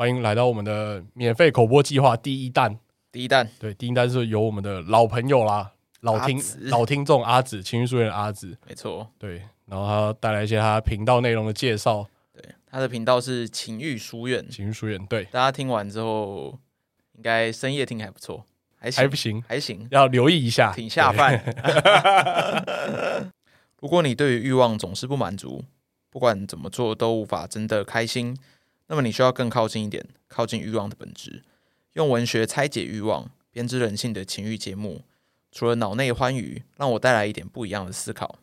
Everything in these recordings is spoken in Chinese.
欢迎来到我们的免费口播计划第一弹。第一弹，对，第一弹是由我们的老朋友啦，老听老听众阿紫，情绪书院的阿紫，没错，对，然后他带来一些他频道内容的介绍。对，他的频道是情欲书院，情绪书院，对，大家听完之后，应该深夜听还不错，还行。还不行，还行，要留意一下，挺下饭。如果你对于欲望总是不满足，不管怎么做都无法真的开心，那么你需要更靠近一点，靠近欲望的本质。用文学拆解欲望，编织人性的情欲节目，除了脑内欢愉，让我带来一点不一样的思考。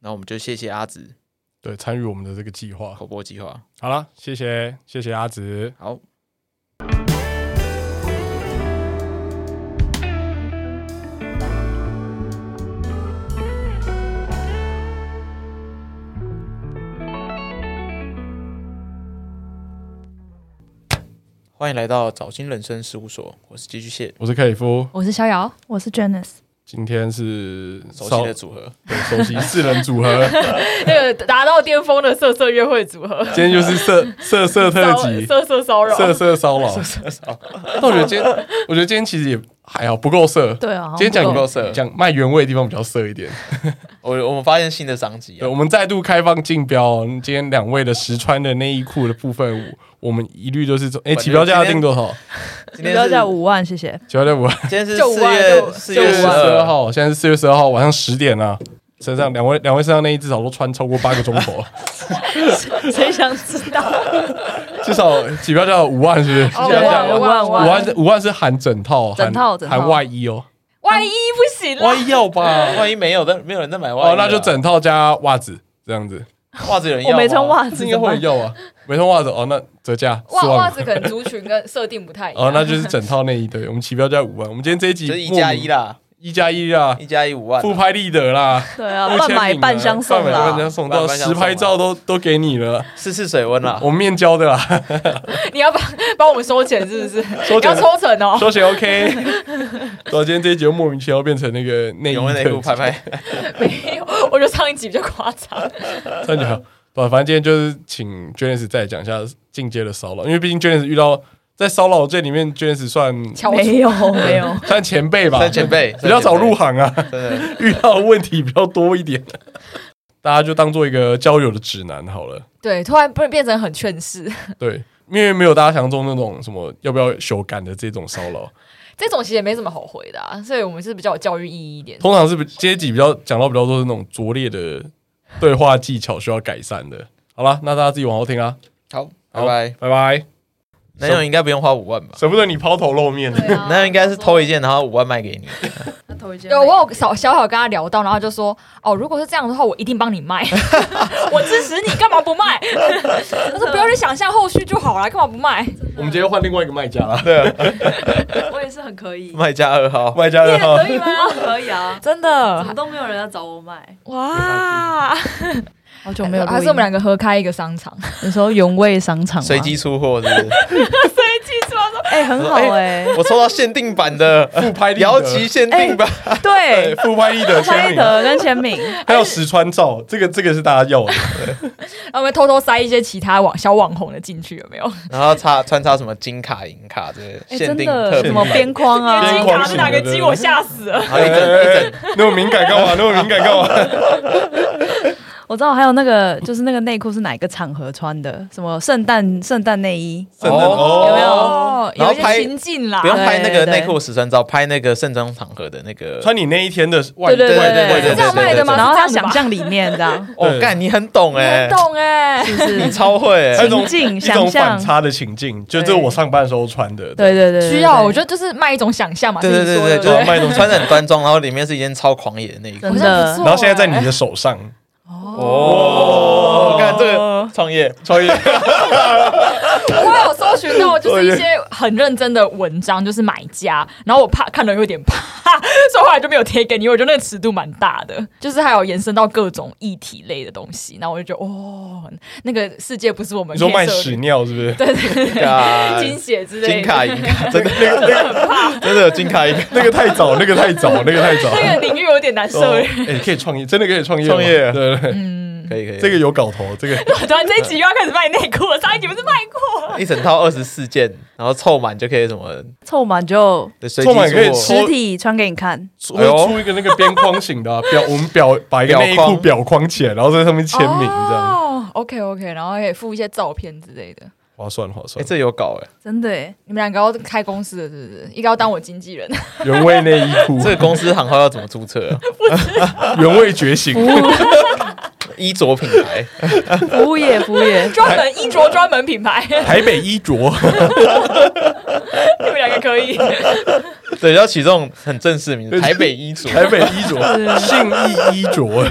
那我们就谢谢阿紫，对，参与我们的这个计划，口播计划。好了，谢谢，谢谢阿紫。好。欢迎来到早金人生事务所，我是寄居蟹，我是克里夫，我是逍遥，我是 Janice。今天是熟悉的组合，对，熟悉四人组合，那个达到巅峰的色色约会组合。今天就是色色色特辑，色色骚扰，色色骚扰，色色骚扰。但我觉得今天，我觉得今天其实也还好，不够色。对啊，今天讲不够色，讲卖原味的地方比较色一点。我我们发现新的商机，对，我们再度开放竞标。今天两位的实穿的内衣裤的部分，我们一律都是说，哎，起标价要定多少？起标价五万，谢谢。起标价五万。今天是四月四月十二号，现在是四月十二号晚上十点啊。身上两位两位身上内衣至少都穿超过八个钟头。谁想知道？至少起标价五万，是不是？五万五万五万五万是含整套，整套含外衣哦。外衣不行，外衣要吧？外衣没有，但没有人在买外衣哦，那就整套加袜子这样子。袜子有人要？我没穿袜子，应该会要啊。没穿袜子哦，那折价。袜袜子可能族群跟设定不太一样。哦，那就是整套内衣。对，我们起标价五万。我们今天这一集 就是一加一啦，一加一啦，一加一五万，不拍立得啦。对啊，半买半相送啦，半买半相送，到实拍照都都给你了，试试水温啦。我们面交的啦。你要帮帮我们收钱是不是？收钱要抽成哦，收钱 OK。到今天这一集莫名其妙变成那个内衣内裤拍拍，没有，我觉得上一集比较夸张。上一集好。不，反正今天就是请 Janice 再讲一下进阶的骚扰，因为毕竟 Janice 遇到在骚扰界里面，Janice 算 没有没有算前辈吧，算前辈 比较早入行啊，遇到的问题比较多一点，大家就当做一个交友的指南好了。对，突然不变成很劝世。对，因为没有大家想象中那种什么要不要修改的这种骚扰，这种其实也没什么好回的啊，所以我们是比较有教育意义一点。通常是阶级比较讲到比较多是那种拙劣的。对话技巧需要改善的，好了，那大家自己往后听啊。好，拜拜，拜拜。男友应该不用花五万吧？舍不得你抛头露面，男友应该是偷一件，然后五万卖给你。偷一件，有我有小小小跟他聊到，然后就说：“哦，如果是这样的话，我一定帮你卖，我支持你，干嘛不卖？”他说：“不要去想象后续就好了，干嘛不卖？”我们直接换另外一个卖家了，对啊，我也是很可以。卖家二号，卖家二号可以吗？可以啊，真的，怎么都没有人要找我卖哇！好久没有，还是我们两个合开一个商场？你说原味商场，随机出货是不是？随机出货，哎，很好哎，我抽到限定版的附拍姚旗限定版，对，复拍立得签名跟签名，还有实穿照，这个这个是大家要的。然 后我们偷偷塞一些其他网小网红的进去，有没有？然后插穿插什么金卡银卡这限定特什么边框啊？金卡是哪个金？我吓死了！一整一整那么敏感干嘛？那么敏感干嘛？我知道还有那个，就是那个内裤是哪个场合穿的？什么圣诞圣诞内衣？圣诞哦，有没有？然后拍情境啦，不用拍那个内裤实穿照，拍那个盛装场合的那个穿你那一天的外对对对对是这样卖的吗？然后他想象里面这样。哦，干你很懂哎，很懂哎，是不是？你超会情境想象反差的情境，就这是我上班时候穿的。对对对，需要我觉得就是卖一种想象嘛。对对对对，就是卖一种穿的很端庄，然后里面是一件超狂野的内裤，真的。然后现在在你的手上。哦，看这个创业创业，我有搜寻到就是一些很认真的文章，就是买家，然后我怕看了有点怕，所以后来就没有贴给你。我觉得那个尺度蛮大的，就是还有延伸到各种议题类的东西，然后我就觉得哦，那个世界不是我们。你说卖屎尿是不是？对对对，金血之类的，金卡银卡，真的那个那个真的有金卡银卡，那个太早，那个太早，那个太早，那个领域有点难涉猎。哎，可以创业，真的可以创业，创业，对对。嗯，嗯，可以可以，这个有搞头，这个。突然这一集又要开始卖内裤了，上一集不是卖过？一整套二十四件，然后凑满就可以什么 凑满就凑满可以实体穿给你看。我会出一个那个边框型的啊表，我们表把一个内裤表框起来，然后在上面签名，这样。哦，OK OK，然后可以附一些照片之类的。划算划哎，算。这有搞哎，真的哎，你们两个要开公司了，是不是？一个要当我经纪人，原味内衣裤，这个公司行号要怎么注册啊？原味觉醒，衣着品牌，服务业，服务业，专门衣着专门品牌，台北衣着，你们两个可以。对，要起这种很正式的名字，台北衣着，台北衣着，信义衣着，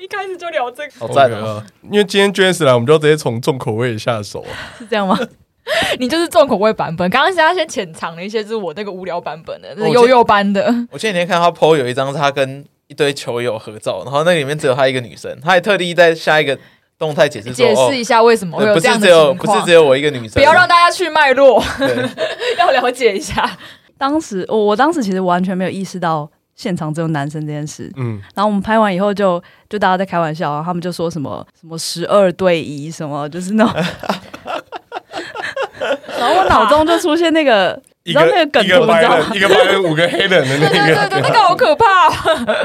一开始就聊这个，好赞！啊！因为今天 Janice 来，我们就要直接从重口味下手啊。是这样吗？你就是重口味版本。刚刚现在先浅藏了一些，就是我那个无聊版本的，就是哦悠悠班的。我前几天看他 PO 有一张是他跟一堆球友合照，然后那里面只有他一个女生，他还特地在下一个动态解释，解释一下为什么不有这样的是只有情况不是只，有我一个女生，不要让大家去脉络，要了解一下。当时我我当时其实完全没有意识到现场只有男生这件事。嗯，然后我们拍完以后就就大家在开玩笑啊，他们就说什么什么十二对一什么，就是那种。然后我脑中就出现那个，你一知道那个梗图，一个白你知道一个白人，五个黑人的那对对对对，个，那个好可怕哦。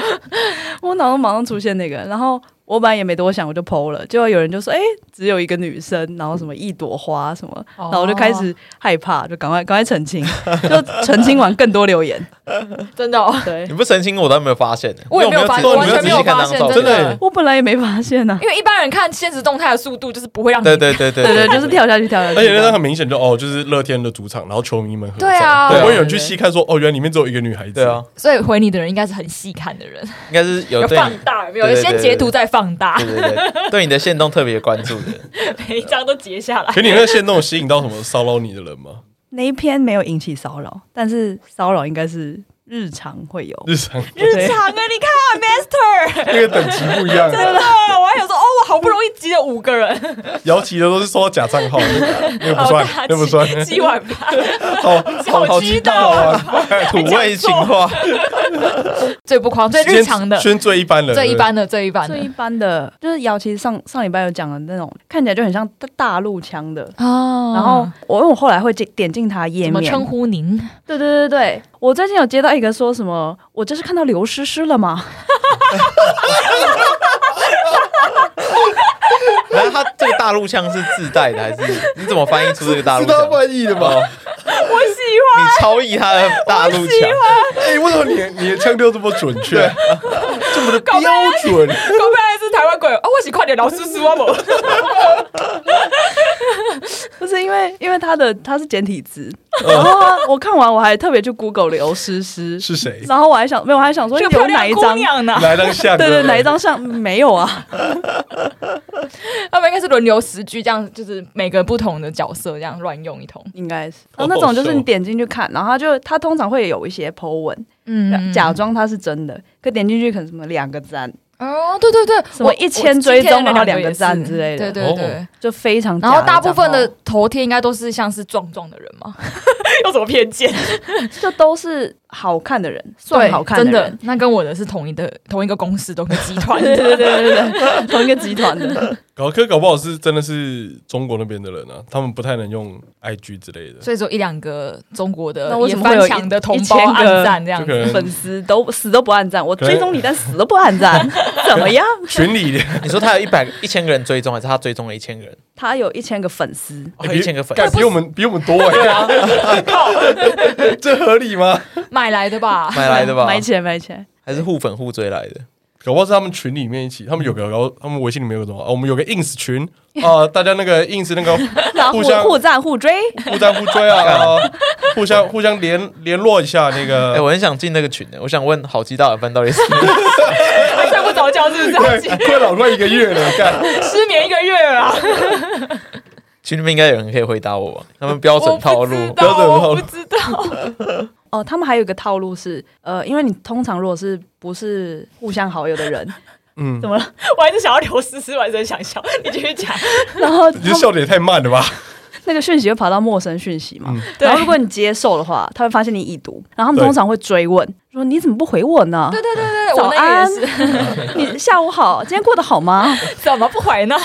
我脑中马上出现那个，然后我本来也没多想，我就 PO 了，结果有人就说：“哎、只有一个女生，然后什么一朵花什么。哦。然后我就开始害怕，就赶快赶快澄清，就澄清完更多留言。真的哦，对。你不澄清我都没有发现的，我也没有发现，我完全没有发现，真真的。的。我本来也没发现呢、啊。因为一般人看现实动态的。速度，就是不会让你对对对对。对对，就是跳下去跳下去。而且那张很明显就哦，就是乐天的主场，然后球迷们对啊。不会有人去细看说哦，原来里面只有一个女孩子，对啊，，所以回你的人应该是很细看的人，应该是有放大，有先截图再放大对，对对，对你的线动特别关注的，每一张都截下来。可你那个线动吸引到什么骚扰你的人吗？那一篇没有引起骚扰，但是骚扰应该是日常会有。日常日常啊，你看 Master，那个等级不一样，真的，我还有说哦，我好不容易集了五个人，摇旗的都是收到假账号，那个不算那不算，集集晚饭，好好好激动啊！土味情话，最不狂，最日常的，宣最一般的，最一般的，最一般的最一般的就是摇，其实上上礼拜有讲的那种，看起来就很像大大陆腔的。哦然后我因为我后来会点点进他页面，怎么称呼您？对对对对，我最近有接到一个说什么，我这是看到刘诗诗了吗？然后他这个大陆腔是自带的还是你怎么翻译出这个大陆是他腔？翻译的吗？我喜欢。你超译他的大陆腔，哎，为什么你 你的腔调这么准确，这么的标准？搞不好是台湾鬼哦！我喜快点老师师啊不？不是因为因为他的他是简体字，然后啊我看完我还特别去 Google 刘诗诗，是谁？然后我还想没有，我还想说这个漂亮姑有哪一张？娘呢？哪一张像？对对，哪一张像没有啊？他们应该是轮流十句，这样就是每个不同的角色这样乱用一通。应该是，然后那种就是你点进去看，然后他就他通常会有一些 po 文，嗯。假装他是真的，可点进去可能什么两个赞，哦，对对对，什么我一千追踪然后两个赞之类的。对对对。就非常然后大部分的账头贴应该都是像是壮壮的人嘛？有什么偏见？号就都是好看的人，算好看真的人，，那跟我的是同一的同一个公司，同一个集团 对对的。对对对，同一个集团的。搞科搞不好是真的是中国那边的人啊，他们不太能用 IG 之类的。所以说一两个中国的那为也什么会有一翻墙的同胞一千个赞这样子。粉丝都死都不按赞，我追踪你，但死都不按赞，怎么样？群里的 你说他有一百一千个人追踪，还是他追踪了一千个人？他有一千个粉丝，哦，一千个粉丝比我们比我们多哎，啊这合理吗？买来的吧？买来的吧？买起来买起来。还是互粉互追来的？搞不好是他们群里面一起，他们有个，然后他们微信里面有个什么？哦，我们有个 ins 群 啊，大家那个 ins 那个 互互相互赞互追，互赞互追啊，啊互相互相联联络一下那个。哎，我很想进那个群的，我想问好鸡大耳饭到底是？还睡不着觉是不是？快困扰快一个月了，干失眠一个月了啊。群里面应该有人可以回答我吧？他们标准套路我不知道标准套路不知道。哦，他们还有一个套路是，呃，因为你通常如果是不是互相好友的人，嗯怎，么了？我还是想要刘诗诗，我还是很想笑。你继续讲。然后你这笑的也太慢了吧？那个讯息会跑到陌生讯息嘛。嗯然后如果你接受的话，他会发现你已读，然后他们通常会追问说你怎么不回我呢？对对对对，早我那安个也是，你下午好，今天过得好吗？怎么不回呢？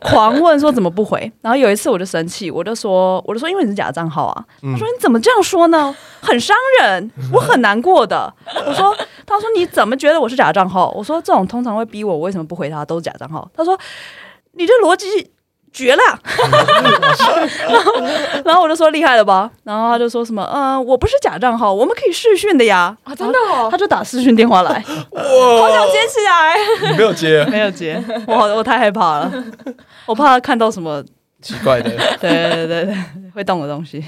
狂问说怎么不回，然后有一次我就生气，我就说我就说因为你是假账号啊，嗯他说你怎么这样说呢？很伤人，我很难过的。我说他说你怎么觉得我是假账号？我说这种通常会逼我，我为什么不回他都是假账号？他说你这逻辑绝了，然后然后我就说厉害了吧，然后他就说什么嗯、呃，我不是假账号，我们可以视讯的呀，啊，真的哦，他就打视讯电话来，哇好想接起来。你没有接，没有接，我好我太害怕了，我怕他看到什么。奇怪的，对对对对，会动的东西。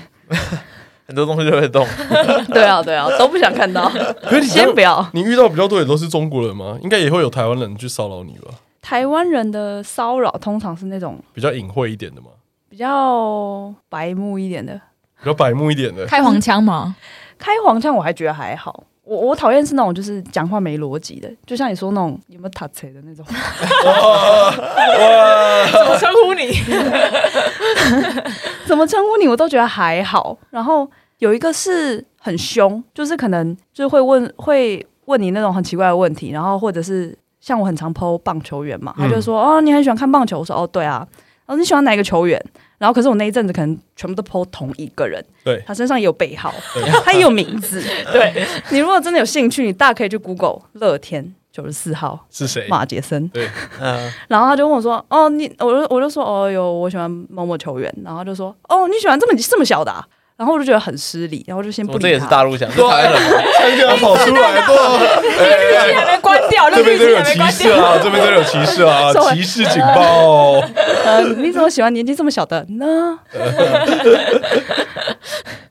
很多东西都会动。对啊对啊，都不想看到。可是你先不要。你遇到比较多也都是中国人吗？应该也会有台湾人去骚扰你吧？台湾人的骚扰通常是那种比较隐晦一点的嘛，比较白目一点的，比较白目一点的。开黄腔吗？开黄腔我还觉得还好。我我讨厌是那种就是讲话没逻辑的，就像你说那种有没有塔车的那种。怎么称呼你？怎么称呼你我都觉得还好。然后有一个是很凶，就是可能就是会问会问你那种很奇怪的问题，然后或者是像我很常 po 棒球员嘛，他就说、嗯、哦你很喜欢看棒球，我说哦对啊，然后你喜欢哪一个球员？然后可是我那一阵子可能全部都 po 同一个人，对他身上也有背号，他也有名字。对你如果真的有兴趣，你大可以去 Google 乐天九十四号是谁？马杰森。对，嗯，然后他就问我说：“哦，你，我就我就说，哦哟，我喜欢某某球员。”然后他就说：“哦，你喜欢这么这么小的、啊？”然后我就觉得很失礼，然后就先不理他。我这也是大陆想，是台湾人吗？差点要跑出来，对，还没关掉，这边都有歧。视啊！这边真的有歧视啊！歧视警报！呃，你怎么喜欢年纪这么小的呢？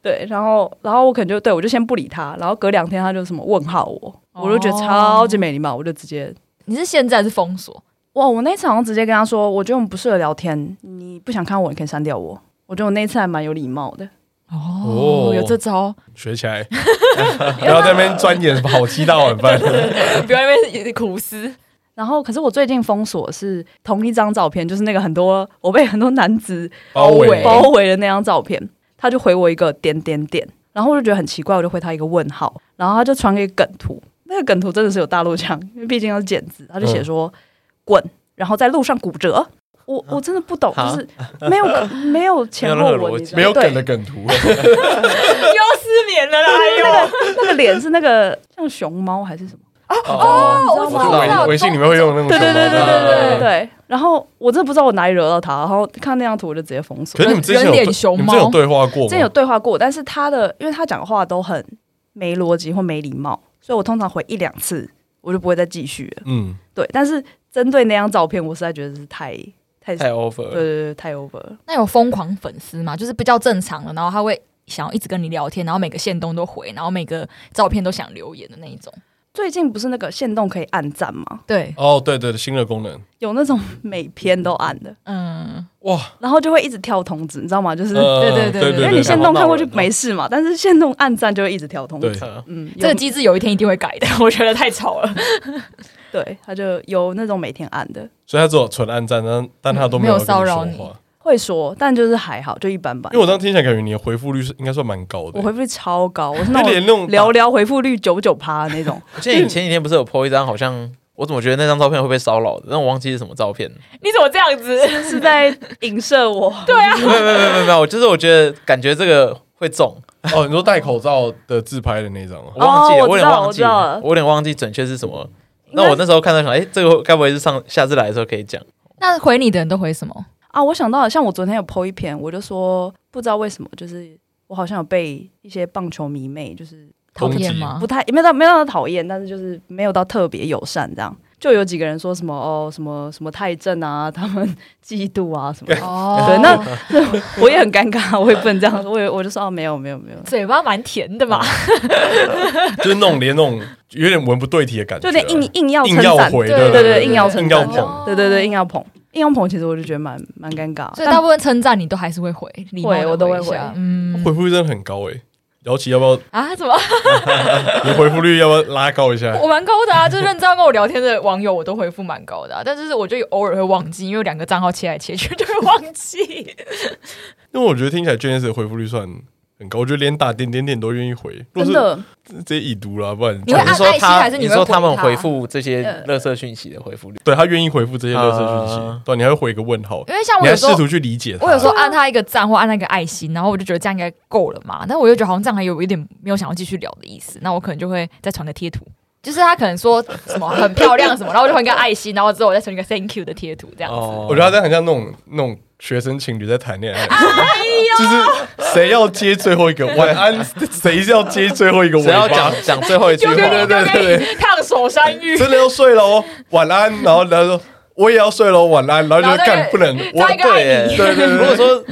对，然后，然后我可能就对我就先不理他，然后隔两天他就什么问号我，我就觉得超级没礼貌，我就直接你是现在是封锁？哇，我那一次好像直接跟他说，我觉得我们不适合聊天，你不想看我，你可以删掉我。我觉得我那一次还蛮有礼貌的。哦，有这招，学起来，不要在那边钻研好七大碗饭。不要在那边苦思。然后，可是我最近封锁是同一张照片，就是那个很多我被很多男子包围。包围的那张照片，他就回我一个点点点，然后我就觉得很奇怪，我就回他一个问号，然后他就传给梗图，那个梗图真的是有大陆腔，因为毕竟要是简字，他就写说滚，然后在路上骨折。我我真的不懂，就是 没有没有前后逻辑，没有梗的梗图，又失眠了啦！那个，那个脸是那个像熊猫还是什么？哦哦，我知道，微信里面会用那种。对对对对对对对。然后我真的不知道我哪里惹到他，然后看那张图我就直接封锁。可是你们之前有脸熊猫有对话过？之前有对话过，但是他的因为他讲话都很没逻辑或没礼貌，所以我通常回一两次，我就不会再继续了。嗯，对，但是。针对那张照片，我实在觉得是太太太 over，对对对，太 over 了。那有疯狂粉丝吗？就是比较正常的，然后他会想要一直跟你聊天，然后每个线动都回，然后每个照片都想留言的那一种。最近不是那个线动可以按赞吗？对，哦，对对对，新的功能有那种每篇都按的，嗯，哇，然后就会一直跳通知，你知道吗？就是对对对，因为你线动看过去没事嘛，但是线动按赞就会一直跳通知。嗯，这个机制有一天一定会改的，我觉得太吵了。对，他就有那种每天按的，所以他只有纯按赞，但但他都没有骚扰你，会说，但就是还好，就一般般。因为我这样听起来感觉你的回复率是应该算蛮高的，我回复率超高，我是那种 聊聊回复率九九趴那种。我记得你前几天不是有 po 一张，好像我怎么觉得那张照片会被骚扰的，但我忘记是什么照片。你怎么这样子？是在影射我？对啊，没有没有没有没有，就是我觉得感觉这个会中。哦，你说戴口罩的自拍的那张，我忘记了，我有点忘记了，我有点忘记准确是什么。那我那时候看到想，哎、欸，这个该不会是上下次来的时候可以讲？那回你的人都回什么啊？我想到了，像我昨天有 po 一篇，我就说不知道为什么，就是我好像有被一些棒球迷妹就是讨厌吗？不太没有到没有到讨厌，但是就是没有到特别友善这样。就有几个人说什么哦什么什么太正啊，他们嫉妒啊什么 哦。对，那 我也很尴尬，我也不能这样说，我也我就说哦没有没有没有，嘴巴蛮甜的嘛，就是那种连那种有点文不对题的感觉，就有点硬硬要硬要回，对对对，硬要硬要捧，对对对，硬要捧，硬要捧，其实我就觉得蛮蛮尴尬。所以大部分称赞你都还是会回，会我都会回，嗯，回复率真的很高诶。姚琪要不要？啊？怎么？你回复率要不要拉高一下？我蛮高的啊，就是认真要跟我聊天的网友，我都回复蛮高的、啊。但是我就偶尔会忘记，因为两个账号切来切去就会忘记。因为我觉得听起来 Janice 的回复率算很高，我觉得连打点点点都愿意回。真的，直接已读了，不然你会按爱心还是你会回他？你说他们回复这些垃圾讯息的回复率？对他愿意回复这些垃圾讯息，呃、对，你还会回一个问号。因为像我有时候试图去理解他，我有时候按他一个赞或按那个爱心，然后我就觉得这样应该够了嘛。但我又觉得好像这样还有一点没有想要继续聊的意思，那我可能就会再传个贴图，就是他可能说什么很漂亮什么，然后我就传一个爱心，然后之后我再传一个 Thank you 的贴图，这样子。哦、我觉得他这样很像那种那种。学生情侣在谈恋爱，就是谁要接最后一个 晚安，谁要接最后一个尾巴，谁要讲讲最后一句话，对对对对对，烫手山芋，真的要睡喽，晚安，然后他说我也要睡喽，晚安，然后就干不能，我对对对，如果说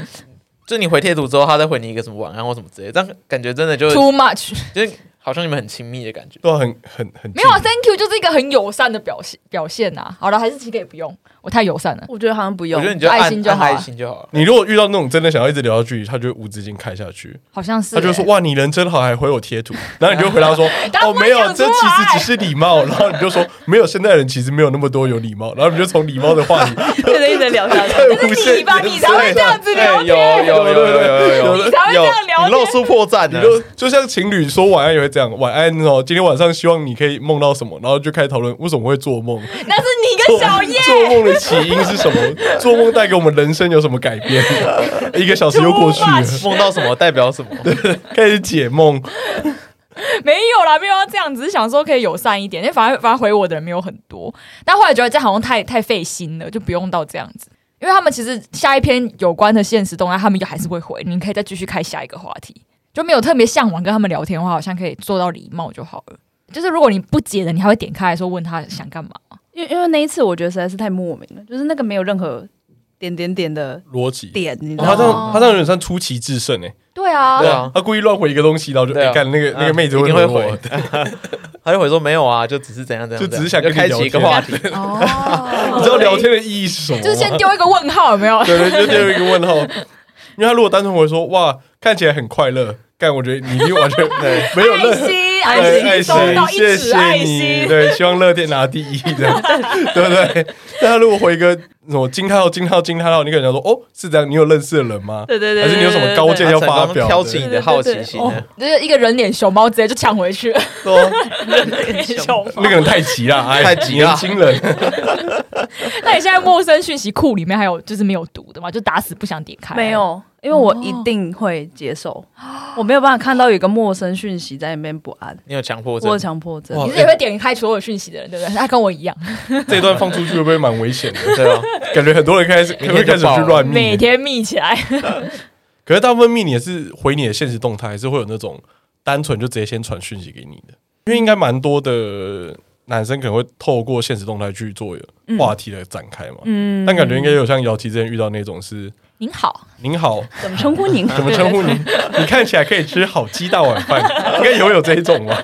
就你回贴图之后，他再回你一个什么晚安或什么之类，这样感觉真的就 too much，就好像你们很亲密的感觉，都很很很没有啊，Thank you 就是一个很友善的表现表现呐。好了，还是其实可以不用。我太友善了，我觉得好像不用。我觉得你就爱心就好，爱心就好了。你如果遇到那种真的想要一直聊下去，他就会无止境开下去。好像是，他就说哇，你人真好，还回我贴图，然后你就回答说哦，没有，这其实只是礼貌。然后你就说没有，现在人其实没有那么多有礼貌。然后你就从礼貌的话题一直一直聊下去。是你吧？你才会这样子聊天。有有有有有有，你才会这样聊露出破绽，你就就像情侣说晚安也会这样，晚安哦，今天晚上希望你可以梦到什么，然后就开始讨论为什么会做梦。那是你跟小叶做梦的起因是什么？做梦带给我们人生有什么改变？一个小时又过去了，梦到什么代表什么？对，开始解梦。没有啦，没有要这样，只是想说可以友善一点，因为反而反而回我的人没有很多。但后来觉得这样好像太太费心了，就不用到这样子。因为他们其实下一篇有关的现实动态，他们就还是会回。你可以再继续开下一个话题，就没有特别向往跟他们聊天的话，好像可以做到礼貌就好了。就是如果你不解的，你还会点开来说问他想干嘛。因为因为那一次我觉得实在是太莫名了，就是那个没有任何点点点的逻辑点，你知道吗？他这样他这样有点像出奇制胜哎。对啊，对啊，他故意乱回一个东西，然后就哎干那个那个妹子会回我，他就会说没有啊，就只是怎样怎样，就只是想跟你聊一个话题。哦，你知道聊天的意义是什么？就是先丢一个问号，有没有？对对，就丢一个问号。因为他如果单纯会说哇，看起来很快乐，但我觉得你已经完全 对没有任何。爱心，收到一纸爱心，对，希望乐天拿第一，这样对不对？但他如果回一个什么惊叹号、惊叹号、惊叹号，你可能说哦，是这样，你有认识的人吗？对对对，还是你有什么高见要发表？挑起你的好奇心，就是一个人脸熊猫直接就抢回去，说那个人太急了，太急了，年轻人。那你现在陌生讯息库里面还有就是没有读的吗？就打死不想点开？没有。因为我一定会接受，哦、我没有办法看到有一个陌生讯息在那边不安。你有强迫症？我有强迫症。你是也会点开所有讯息的人，对不对？他跟我一样。这一段放出去会不会蛮危险的？对啊，感觉很多人开始 可能会开始去乱密，每天密起来。可是大部分密你也是回你的现实动态，还是会有那种单纯就直接先传讯息给你的？因为应该蛮多的男生可能会透过现实动态去做话题的展开嘛。嗯。但感觉应该有像姚琪之前遇到那种是。您好，您好，怎么称呼您？怎么称呼您？你看起来可以吃好鸡大碗饭，应该也会有这一种吧？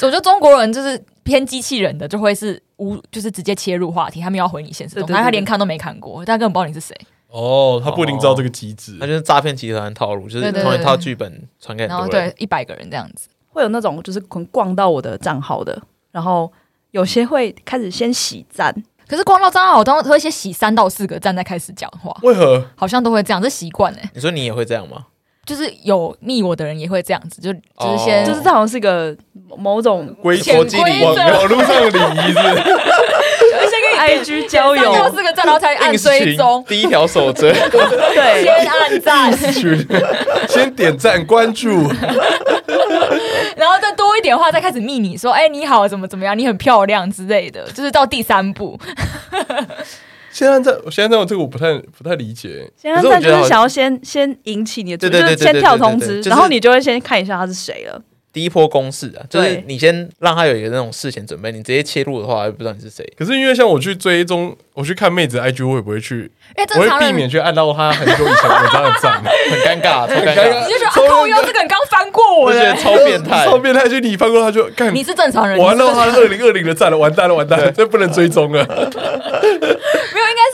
我觉得中国人就是偏机器人的，就会是无，就是直接切入话题，他们要回你现实动态，他连看都没看过，他根本不知道你是谁。哦，他不一定知道这个机制，他就是诈骗集团的套路，就是同一套剧本传给然后对一百个人这样子，会有那种就是可能逛到我的账号的，然后有些会开始先洗赞。可是逛到账号，都会先洗三到四个站再开始讲话。为何？好像都会这样，这习惯哎。你说你也会这样吗？就是有密我的人也会这样子，就就是先，就是这好像是个某种规则，网网络上的礼仪是。先跟 IG 交友，四个赞，然后才按追踪。第一条守则，对，先按赞，先点赞关注。然后再多一点的话，再开始密你说，哎、欸，你好，怎么怎么样，你很漂亮之类的，就是到第三步。现在在，现在这我这个我不太不太理解。现在在就是想要先先引起你的注意，就是先跳通知，然后你就会先看一下他是谁了。第一波攻势啊，就是你先让他有一个那种事前准备，你直接切入的话，又不知道你是谁。可是因为像我去追踪，我去看妹子 IG，我也不会去，我会避免去按到他很久以前文章的赞，很尴尬，超尴尬。你就觉得啊，靠腰这个人刚翻过我，我觉得超变态，超变态。就你翻过他就干，你是正常人，我按到他二零二零的赞了，完蛋了，完蛋了，这不能追踪了。没有，应该是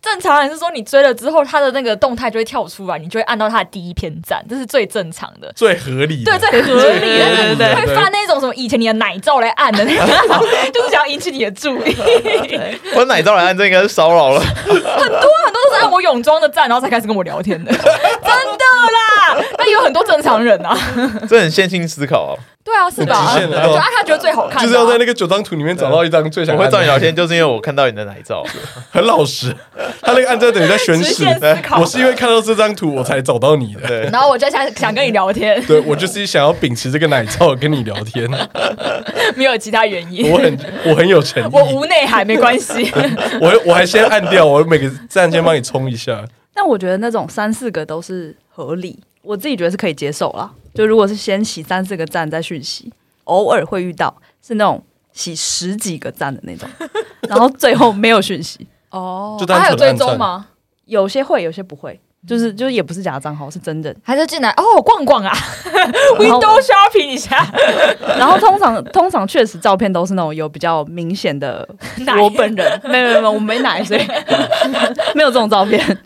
正常人是说你追了之后，他的那个动态就会跳出来，你就会按到他的第一篇赞，这是最正常的，最合理的，对，最合理的，对对对会发那种什么以前你的奶照来按的那种，就是想要引起你的注意。我奶照来按，这应该是骚扰了。很多很多都是按我泳装的赞，然后才开始跟我聊天的，真的啦。那有很多正常人啊，这很线性思考啊。对啊，是吧？就按他觉得最好看啊，就是要在那个九张图里面找到一张最想我会。找你聊天，就是因为我看到你的奶照。很老实，他那个按赞等于在宣誓我是因为看到这张图我才找到你的。对，然后我就想想跟你聊天，对我就是想要秉持这个奶照跟你聊天，没有其他原因。我很我很有诚意，我无内涵，没关系。我我还先按掉，我每个赞先帮你冲一下。但我觉得那种三四个都是合理，我自己觉得是可以接受啦。就如果是先洗三四个赞再讯息，偶尔会遇到是那种洗十几个赞的那种，然后最后没有讯息。哦就单他有追踪吗？有些会，有些不会，就是就是也不是假账号，是真的。还是进来哦逛逛啊，window shopping 一下。然后通常通常确实照片都是那种有比较明显的我本人，没有没有没有，我没奶，所以没有这种照片。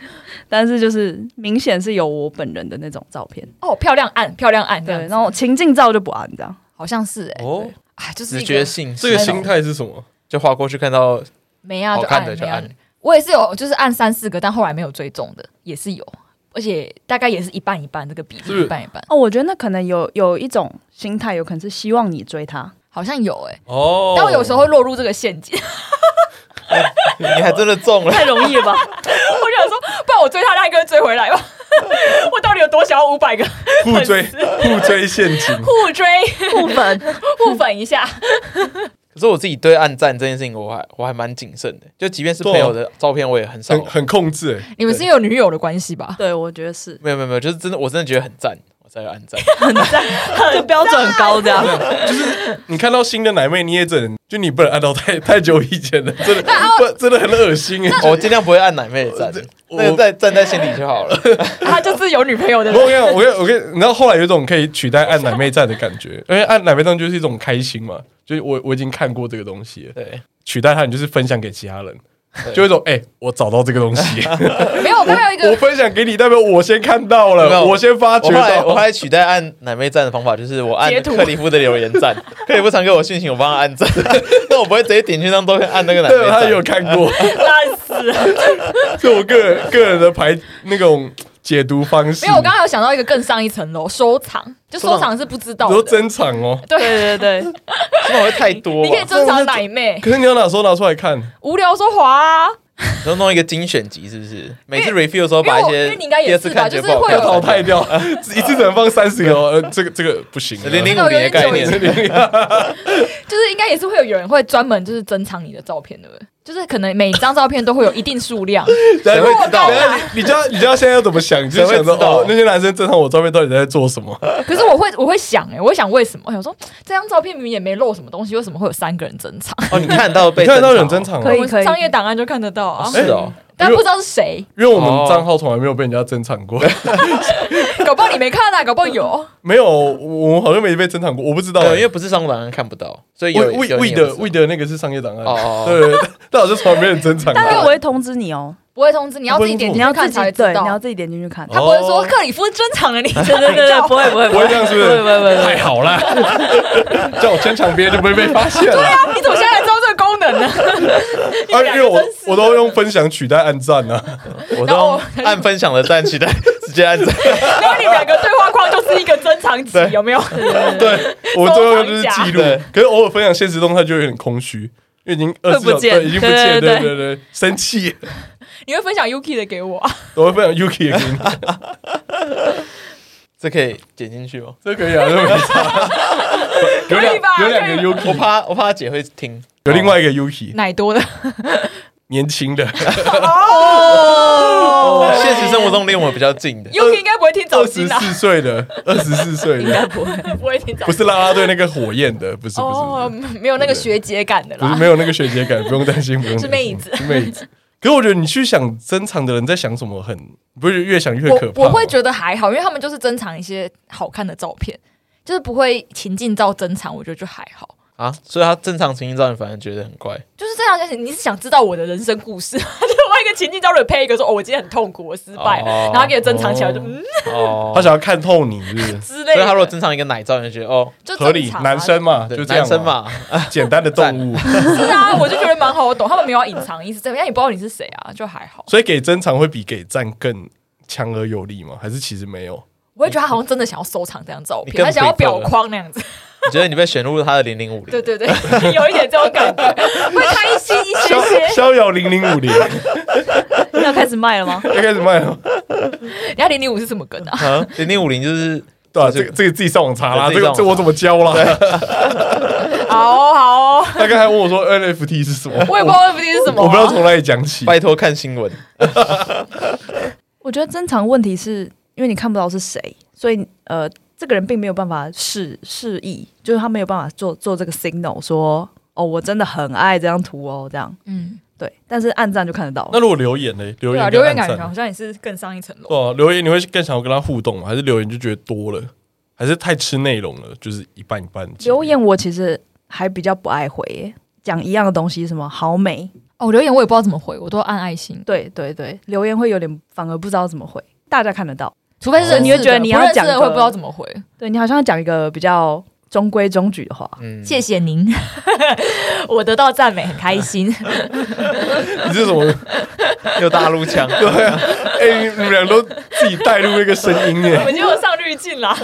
但是就是明显是有我本人的那种照片，哦，漂亮按，漂亮按，对，然后情境照就不按这样。好像是哎，哦，哎，就是直觉性，这个心态是什么？就划过去看到没啊，好就按的就按。我也是有，就是按三四个，但后来没有追踪的，也是有，而且大概也是一半一半，这个比例一半一半，哦，我觉得那可能有有一种心态，有可能是希望你追他。好像有哎，哦，但我有时候会落入这个陷阱，你还真的中了。太容易了吧？我就想说，不然我追他，他一个人追回来吧。我到底有多想要五百个互追互追陷阱，互追互粉互粉一下？可是我自己对暗赞这件事情，我还我还蛮谨慎的。就即便是朋友的照片，我也很少很。很控制哎。你们是有女友的关系吧？对，我觉得是没有没有没有，就是真的，我真的觉得很赞，我才有按赞。很赞，就标准很高这样。就是你看到新的奶妹，你也只能就你不能按到太太久以前的，真的不真的很恶心哎。我尽量不会按奶妹的赞，我那个在站在心里就好了。他就是有女朋友的我。跟你讲，我跟我跟你知道，后来有一种可以取代按奶妹赞的感觉，因为按奶妹赞就是一种开心嘛，就是我我已经看过这个东西，对，取代它你就是分享给其他人，对 就一种哎、我找到这个东西，没有，一个，我分享给你，代表我先看到了，有我先发掘我后来我后到。来取代按奶妹赞的方法，就是我按克里夫的留言赞，克里夫常给我讯息，我帮他按赞，但我不会直接点去那张照片按那个奶妹对，他赞。有看过，烂死了。是我个人个人的排那种解读方式。没有，我刚刚有想到一个更上一层楼，收藏，就收藏是不知道你说。珍藏哦，对对对对，真的会太多吧你可以？珍藏奶妹，可是你要哪时候拿出来看？无聊说滑啊，然后弄一个精选集，是不是？每次 review 的时候把一些因为我因为你应该也是吧第二次看就是会有淘汰掉，一次只能放三十个这个这个不行啊，零零五零的概念，就是应该也是会有有人会专门就是珍藏你的照片，对不对？就是可能每一张照片都会有一定数量，谁会知道？你你知道？你知道现在要怎么想？你就想知道。哦，那些男生正常我照片到底在做什么？可是我会我会想哎、我会想为什么？我想说这张照片明明也没露什么东西，为什么会有三个人珍藏？哦，你看到被 看得到有人珍珍藏哦，可以可以。商业档案就看得到啊，是哦，但不知道是谁，因为我们账号从来没有被人家珍藏过，搞不好你没看啊，搞不好有。没有，我们好像没被珍藏过，我不知道，欸。因为不是商务档案看不到，所以有魏魏魏有你也不知道的未的那个是商业档案，哦哦哦对，但好像从来没人珍藏过。但他不会通知你哦，不会通知，你要自己点你要进去看自己对，才知道。你要自己点进去看。他不会说克里夫珍藏了你，对 对对对，不会不会不会这样，是不是？不会不会不会太好了，叫我牵抢别人就不会被发现了。你怎么现在才知道这个功能呢？你啊，因为我我都用分享取代按赞啊，我都用按分享的赞取代，直接按赞。然后你们两个对话框就是一个珍藏集，有没有？对我最后就是记录，可是偶尔分享现实动态就有点空虚，因为已经二十会不见对已经不见，对对对对对对，生气，你会分享 Yuki 的给我。啊？我会分享 Yuki 的给你，这可以剪进去吗？这可以啊，这没差。有两可以吧有两个 Yuki，我怕我怕他姐会听，有另外一个 Yuki，奶多的。年轻的，哦。现实生活中离我们比较近的，Yuki 应该不会听早二十金啊，四岁的，二十四岁的。应该，不会不会听早不是啦啦队那个火焰的，不是不是没有那个学姐感的啦。不是没。有那个学姐感，不用担心，不用担心。是妹子。是妹子。可是我觉得你去想珍藏的人在想什么很，不是越想越可怕。我我会觉得还好，因为他们就是珍藏一些好看的照片，就是不会情境照珍藏，我觉得就还好。啊，所以他正常情境照你反而觉得很怪，就是这样，你是想知道我的人生故事，个情境，照里配一个说：“哦，我今天很痛苦，我失败了。”然后给珍藏起来，就嗯，哦，他想要看透你，是不是？之类的。所以他如果珍藏一个奶罩，你就觉得哦，就合理，男生嘛，就这样，男生嘛，简单的动物。是啊，我就觉得蛮好我懂，他们没有隐藏意思，怎么样？你不知道你是谁啊，就还好。所以给珍藏会比给赞更强而有力吗？还是其实没有？我会觉得他好像真的想要收藏这张照片，他想要裱框那样子。你觉得你被选入他的零零五零？对对对，有一点这种感觉，会开心一些些。逍遥零零五零 要开始卖了吗？要开始卖了。人家零零五是什么梗啊？零零五零就是对啊，这个这个自己上网查啦，这个这我怎么教啦？好好，他刚才问我说 NFT 是什么，我也不知道 NFT 是什么，我不知道从哪里讲起。拜托看新闻。我觉得正常问题是因为你看不到是谁，所以呃。这个人并没有办法示示意，就是他没有办法做做这个 signal，说哦，我真的很爱这张图哦，这样，嗯，对。但是按赞就看得到。那如果留言呢？留言、啊、留言感觉好像也是更上一层楼。哦、啊，留言你会更想要跟他互动吗？还是留言就觉得多了？还是太吃内容了？就是一半一半。留言我其实还比较不爱回，讲一样的东西，什么好美哦，留言我也不知道怎么回，我都按爱心。对对对，留言会有点反而不知道怎么回，大家看得到。除非是你会觉得你要讲的会不知道怎么回，对，你好像要讲一个比较中规中矩的话。嗯，谢谢您，我得到赞美很开心。你是什么？有大陆腔？对啊，哎，你们俩都自己带入那个声音耶。我就上滤镜啦。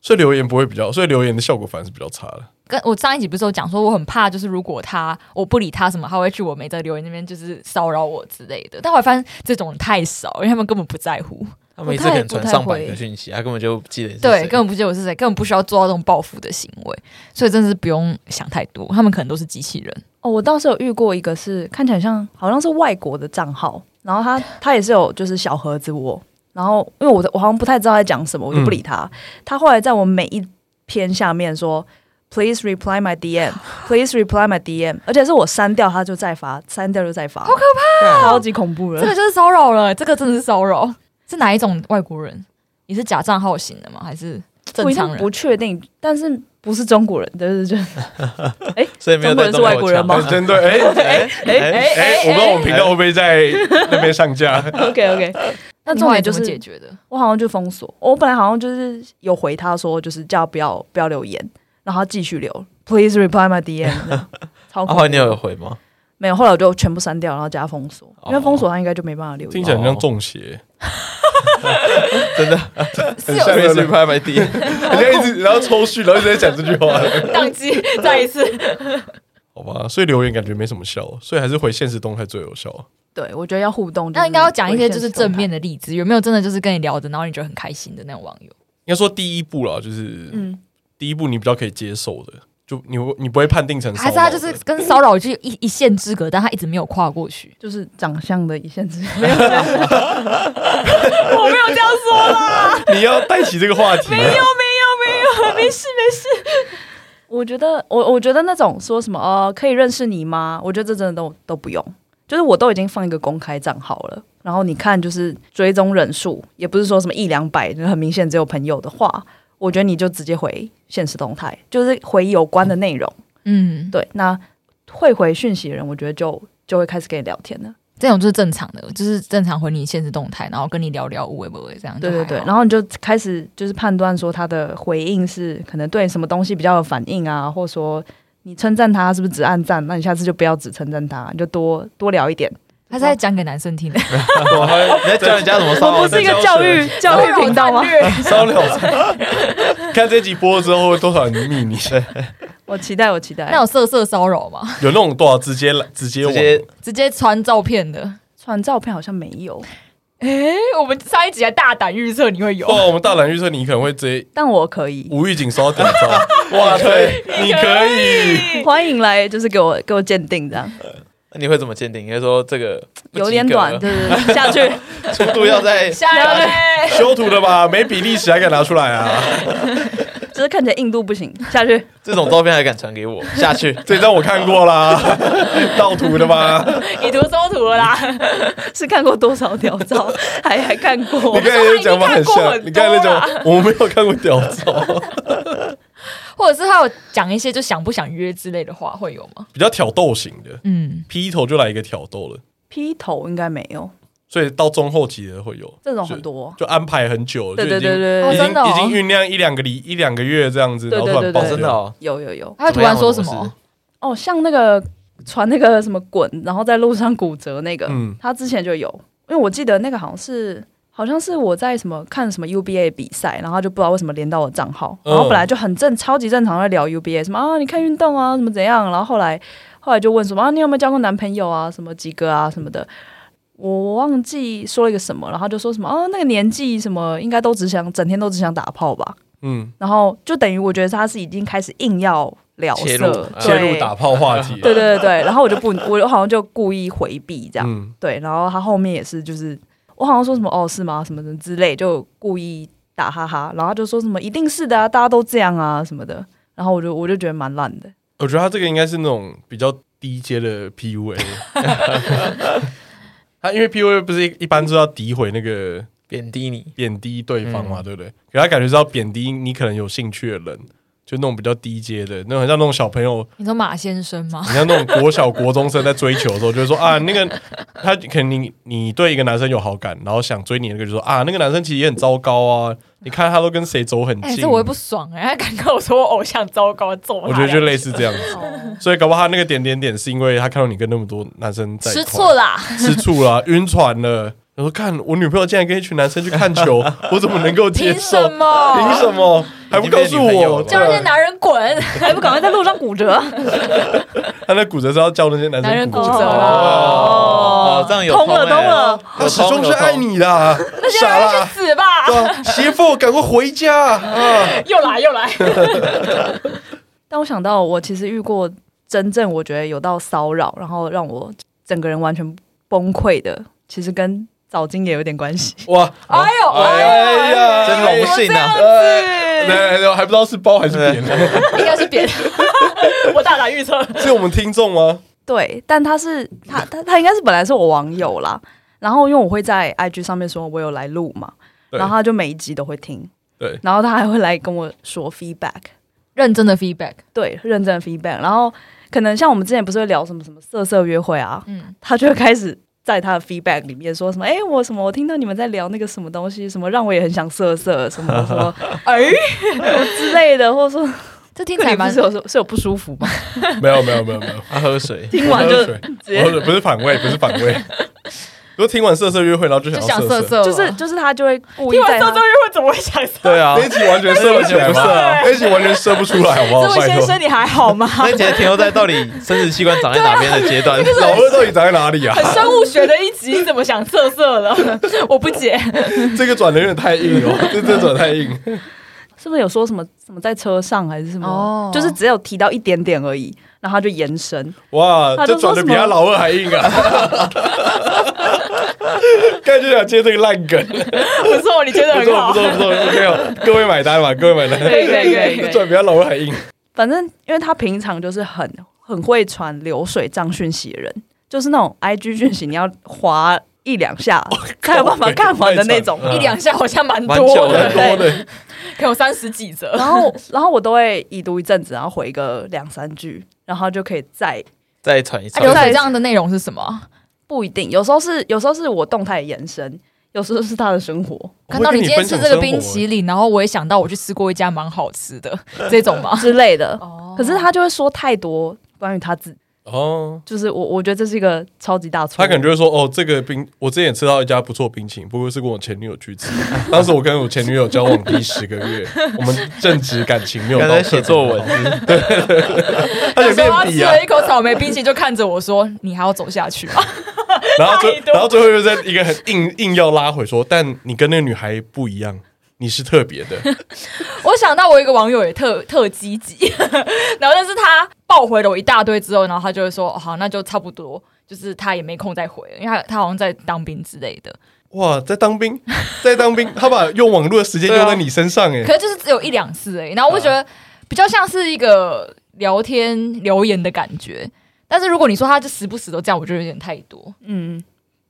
所以留言不会比较，所以留言的效果反而是比较差的。跟我上一集不是有讲说，我很怕，就是如果他我不理他什么，他会去我没在留言那边就是骚扰我之类的。但我发现这种人太少，因为他们根本不在乎。他每次可能传上百个讯息，他根本就不记得是。对，根本不记得我是谁，根本不需要做到这种报复的行为，所以真的是不用想太多。他们可能都是机器人。哦，我倒是有遇过一个是看起来像好像是外国的账号，然后他他也是有就是小盒子我，然后因为我的我好像不太知道在讲什么，我就不理他。嗯、他后来在我每一篇下面说 “Please reply my DM”，“Please reply my DM”，而且是我删掉他就再发，删掉就再发，好可怕，超级恐怖了。这个就是骚扰了，这个真的是骚扰。是哪一种外国人？你是假账号型的吗？还是正常人？不确定，但是不是中国人，就是就 哎，所以没有中国人是外国人吗？针对哎哎哎哎，我不知道我们频道会不会在那边上架？OK OK，那重点就是解决的。我好像就封锁，我本来好像就是有回他说，就是叫不要不要留言，然后继续留，Please reply my DM。超后来你有回吗？没有，后来我就全部删掉，然后加封锁，因为封锁他应该就没办法留言。听起来很像中邪。真的，很像是被拍拍地，人家一直然后抽蓄，然后一直在讲这句话，宕机再一次，好吧，所以留言感觉没什么效，所以还是回现实动态最有效。对，我觉得要互动，那应该要讲一些就是正面的例子，有没有真的就是跟你聊着，然后你觉得很开心的那种网友？应该说第一步啦，就是嗯，第一步你比较可以接受的。就你你不会判定成，还是他就是跟骚扰就一一线之隔，但他一直没有跨过去，就是长相的一线之隔。我没有这样说啦。你要带起这个话题？没有，没有，没有，没事，没事。我觉得，我我觉得那种说什么哦，可以认识你吗？我觉得这真的都都不用，就是我都已经放一个公开账号了，然后你看，就是追踪人数也不是说什么一两百，就很明显只有朋友的话。我觉得你就直接回现实动态，就是回有关的内容。嗯，对。那会回讯息的人，我觉得就就会开始跟你聊天了。这种就是正常的，就是正常回你现实动态，然后跟你聊聊，会不会这样？对对对。然后你就开始就是判断说他的回应是可能对什么东西比较有反应啊，或者说你称赞他是不是只按赞？那你下次就不要只称赞他，你就多多聊一点。他是在讲给男生听的，你在教人家怎么骚？我不是一个教育教育频道吗？骚扰，看这集播了之后，多少人密你？我期待，我期待。那有色色骚扰吗？有那种多少直接来直接直接直接传照片的？传照片好像没有。哎，我们上一集还大胆预测你会有。哇，我们大胆预测你可能会直接，但我可以。无预警收到 点照，哇，对，你可以。欢迎来，就是给我给我鉴定这样。那你会怎么鉴定？应该说这个有点短，对对对，下去 粗度要再 下去 修图的吧？没比例尺还敢拿出来啊？就是看起来硬度不行，下去这种照片还敢传给我？下去这张我看过啦，盗图的吗？以图搜图了啦，是看过多少屌照？还还看过？你刚才讲法很像，你刚才那种我没有看过屌照。或者是他有讲一些就想不想约之类的话，会有吗？比较挑逗型的，嗯，劈头就来一个挑逗了，劈头应该没有，所以到中后期的会有。这种很多。就安排很久，对对就已经对对，已经已经酝酿一两个礼一两个月这样子，然后突然爆。真的哦，有有有。他突然说什么？哦，像那个传那个什么滚，然后在路上骨折那个，嗯。他之前就有，因为我记得那个好像是好像是我在什么看什么 UBA 比赛，然后就不知道为什么连到我账号，嗯。然后本来就很正超级正常在聊 UBA 什么啊，你看运动啊，什么怎样，然后后来后来就问什么啊，你有没有交过男朋友啊，什么几个啊什么的。我忘记说了一个什么，然后就说什么哦，那个年纪什么应该都只想整天都只想打炮吧，嗯，然后就等于我觉得他是已经开始硬要聊切入色，切入打炮话题。对对对对，然后我就不，我好像就故意回避这样，嗯，对，然后他后面也是，就是我好像说什么哦是吗？什么的之类，就故意打哈哈，然后他就说什么一定是的啊，大家都这样啊什么的，然后我就我就觉得蛮烂的，我觉得他这个应该是那种比较低阶的 PUA。他因为 PUA 不是一一般都要诋毁那个贬低你，贬低对方嘛，嗯。对不对？可他感觉是要贬低你可能有兴趣的人，就那种比较低阶的，那种很像那种小朋友，你说马先生吗？你像那种国小国中生在追求的时候，就会说啊，那个他可能你你对一个男生有好感，然后想追你那个就说啊，那个男生其实也很糟糕啊，你看他都跟谁走很哎、近，这我也不爽哎、他敢跟我说我偶像糟糕，揍他我觉得就类似这样子，哦，所以搞不好他那个点点点是因为他看到你跟那么多男生在吃醋啦！吃醋啦，晕船了。他说：“看我女朋友竟然跟一群男生去看球，我怎么能够接凭受？什么？凭什么还不告诉我？了叫那些男人滚！还不赶快在路上骨折？他那骨折是要叫那些男男人生骨折了哦哦，这样有通了欸通了，他始终是爱你的，那些！人去死吧！媳妇赶快回家啊！又 来又来，但我想到我其实遇过真正我觉得有到骚扰，然后让我整个人完全崩溃的，其实跟早经也有点关系。哇，哎呦哎呀，真荣幸啊！对对对，还不知道是包还是扁，应该是别的。我大胆预测，是我们听众吗？对，但他是他他他应该是本来是我网友啦，然后因为我会在 IG 上面说我有来录嘛，然后他就每一集都会听，对，然后他还会来跟我说 feedback，认真的 feedback，对，认真的 feedback，然后可能像我们之前不是会聊什么什么色色约会啊，嗯，他就会开始在他的 feedback 里面说什么，哎，我什么我听到你们在聊那个什么东西，什么让我也很想色色，什么 什么哎，之类的，或者说这听起来蛮是有是有不舒服吗？没有没有没有没有，他喝水，听完就我喝水直接喝水不是反胃，不是反胃。如果听完色色约会，然后就就想要色想色色，就是就是他就会故意在他听完色色约会怎么会想色？对啊那，一集完全射不起来啊那一集完全射不出来，好不好？这位先生，你还好吗？那你现在停留在到底生殖器官长在哪边的阶段？老二到底长在哪里啊？很生物学的一集，你怎么想色色了？我不解。这个转的有点太硬哦，这这转太硬。是不是有说什么什么在车上还是什么？哦就是只有提到一点点而已，然后他就延伸。哇，这转的比他老二还硬啊！刚才就想接这个烂梗，不错，你接得不错很好不。错不错，OK 哦，各位买单嘛，各位买单。可以可以可以这转比他老二还硬。反正因为他平常就是很很会传流水账讯息的人，就是那种 IG 讯息你要滑一两下 才有办法看完的那种。嗯一两下好像蛮蛮多的的，多的，可有三十几则。然后然后我都会已读一阵子，然后回个两三句，然后就可以再再传一次啊，流水账的内容是什么？不一定，有时候是有时候是我动态的延伸，有时候是他的生活看到你今天吃这个冰淇淋，然后我也想到我去吃过一家蛮好吃的 这种吗？之类的。哦可是他就会说太多关于他自己，哦，就是我我觉得这是一个超级大错。他可能就会说：“哦，这个冰，我之前也吃到一家不错冰淇淋，不过是跟我前女友去吃。当时我跟我前女友交往第十个月，我们正值感情没有到。写作文，他有那时候他面笔啊。吃了，一口草莓冰淇淋，就看着我说：“你还要走下去吗然后最然后最后又在一个很硬硬要拉回说，但你跟那个女孩不一样，你是特别的。”我想到我一个网友也特特积极，然后但是他爆回了我一大堆之后，然后他就会说：“哦好，那就差不多，就是他也没空再回了，因为他他好像在当兵之类的。哇，在当兵，在当兵，他把用网络的时间用在你身上，哎可，是就是只有一两次哎。然后我觉得比较像是一个聊天留言的感觉。但是如果你说他就时不时都这样，我觉得有点太多。嗯，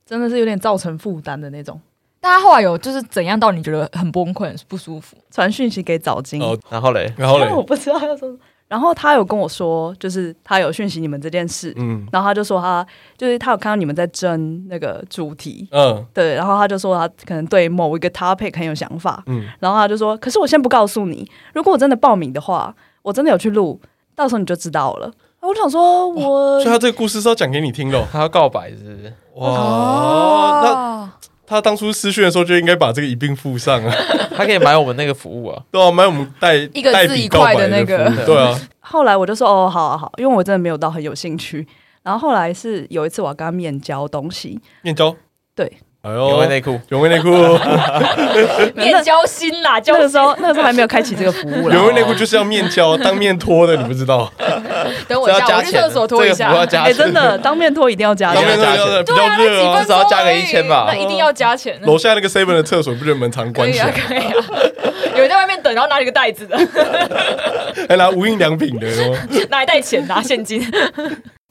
真的是有点造成负担的那种。但他后来有就是怎样到你觉得很崩溃、很不舒服？传讯息给早金，哦然后嘞，然后嘞？但，我不知道要说什么，然后他有跟我说，就是他有讯息你们这件事，嗯。然后他就说他就是他有看到你们在争那个主题，嗯。对，然后他就说他可能对某一个 topic 很有想法，嗯，然后他就说，可是我先不告诉你，如果我真的报名的话，我真的有去录，到时候你就知道了。我就想说我，所以他这个故事是要讲给你听的哦。他要告白是不是？哇，那他当初私讯的时候就应该把这个一并附上啊，他可以买我们那个服务啊。对啊，买我们带一个字一块的那个。对啊，后来我就说哦，好啊好，因为我真的没有到很有兴趣。然后后来是有一次我要跟他面交东西，面交，对，哎原味呦，内裤，原味内裤，面交心啦，交心那个时候那个时候还没有开启这个服务啦。原味内裤就是要面交，当面脱的，你不知道？等我一下，我去厕所脱一下哎、钱，真的当面脱一定要加当钱加钱面脱比较对啊，啊。至少要加个一千吧那一定要加钱。楼下那个 seven 的厕所不是门常关起可以啊，来，可以啊。有人在外面等，然后拿了一个袋子的，还拿无印良品的哦。拿一袋钱，拿现金。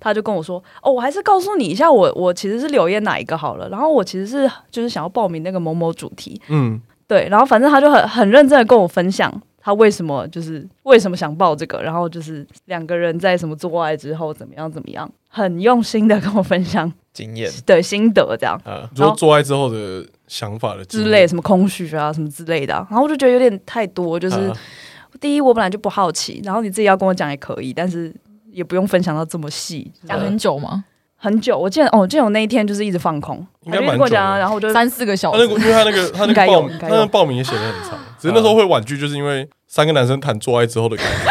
他就跟我说：“哦，我还是告诉你一下我，我我其实是柳叶哪一个好了。然后我其实是就是想要报名那个某某主题，嗯，对。然后反正他就很很认真的跟我分享他为什么就是为什么想报这个，然后就是两个人在什么做爱之后怎么样怎么样，很用心的跟我分享经验。对心得这样。啊，你说做爱之后的想法的之类什么空虚啊什么之类的啊、然后我就觉得有点太多，就是、啊第一我本来就不好奇，然后你自己要跟我讲也可以，但是也不用分享到这么细，讲很久吗？很久。我记得哦，我记得我那一天就是一直放空，应该他就一直跟我讲啊，蛮久的然后我就三四个小时他那个，。因为他那个他那个那个报名也写的很长，只是那时候会婉拒，就是因为三个男生谈做爱之后的感觉，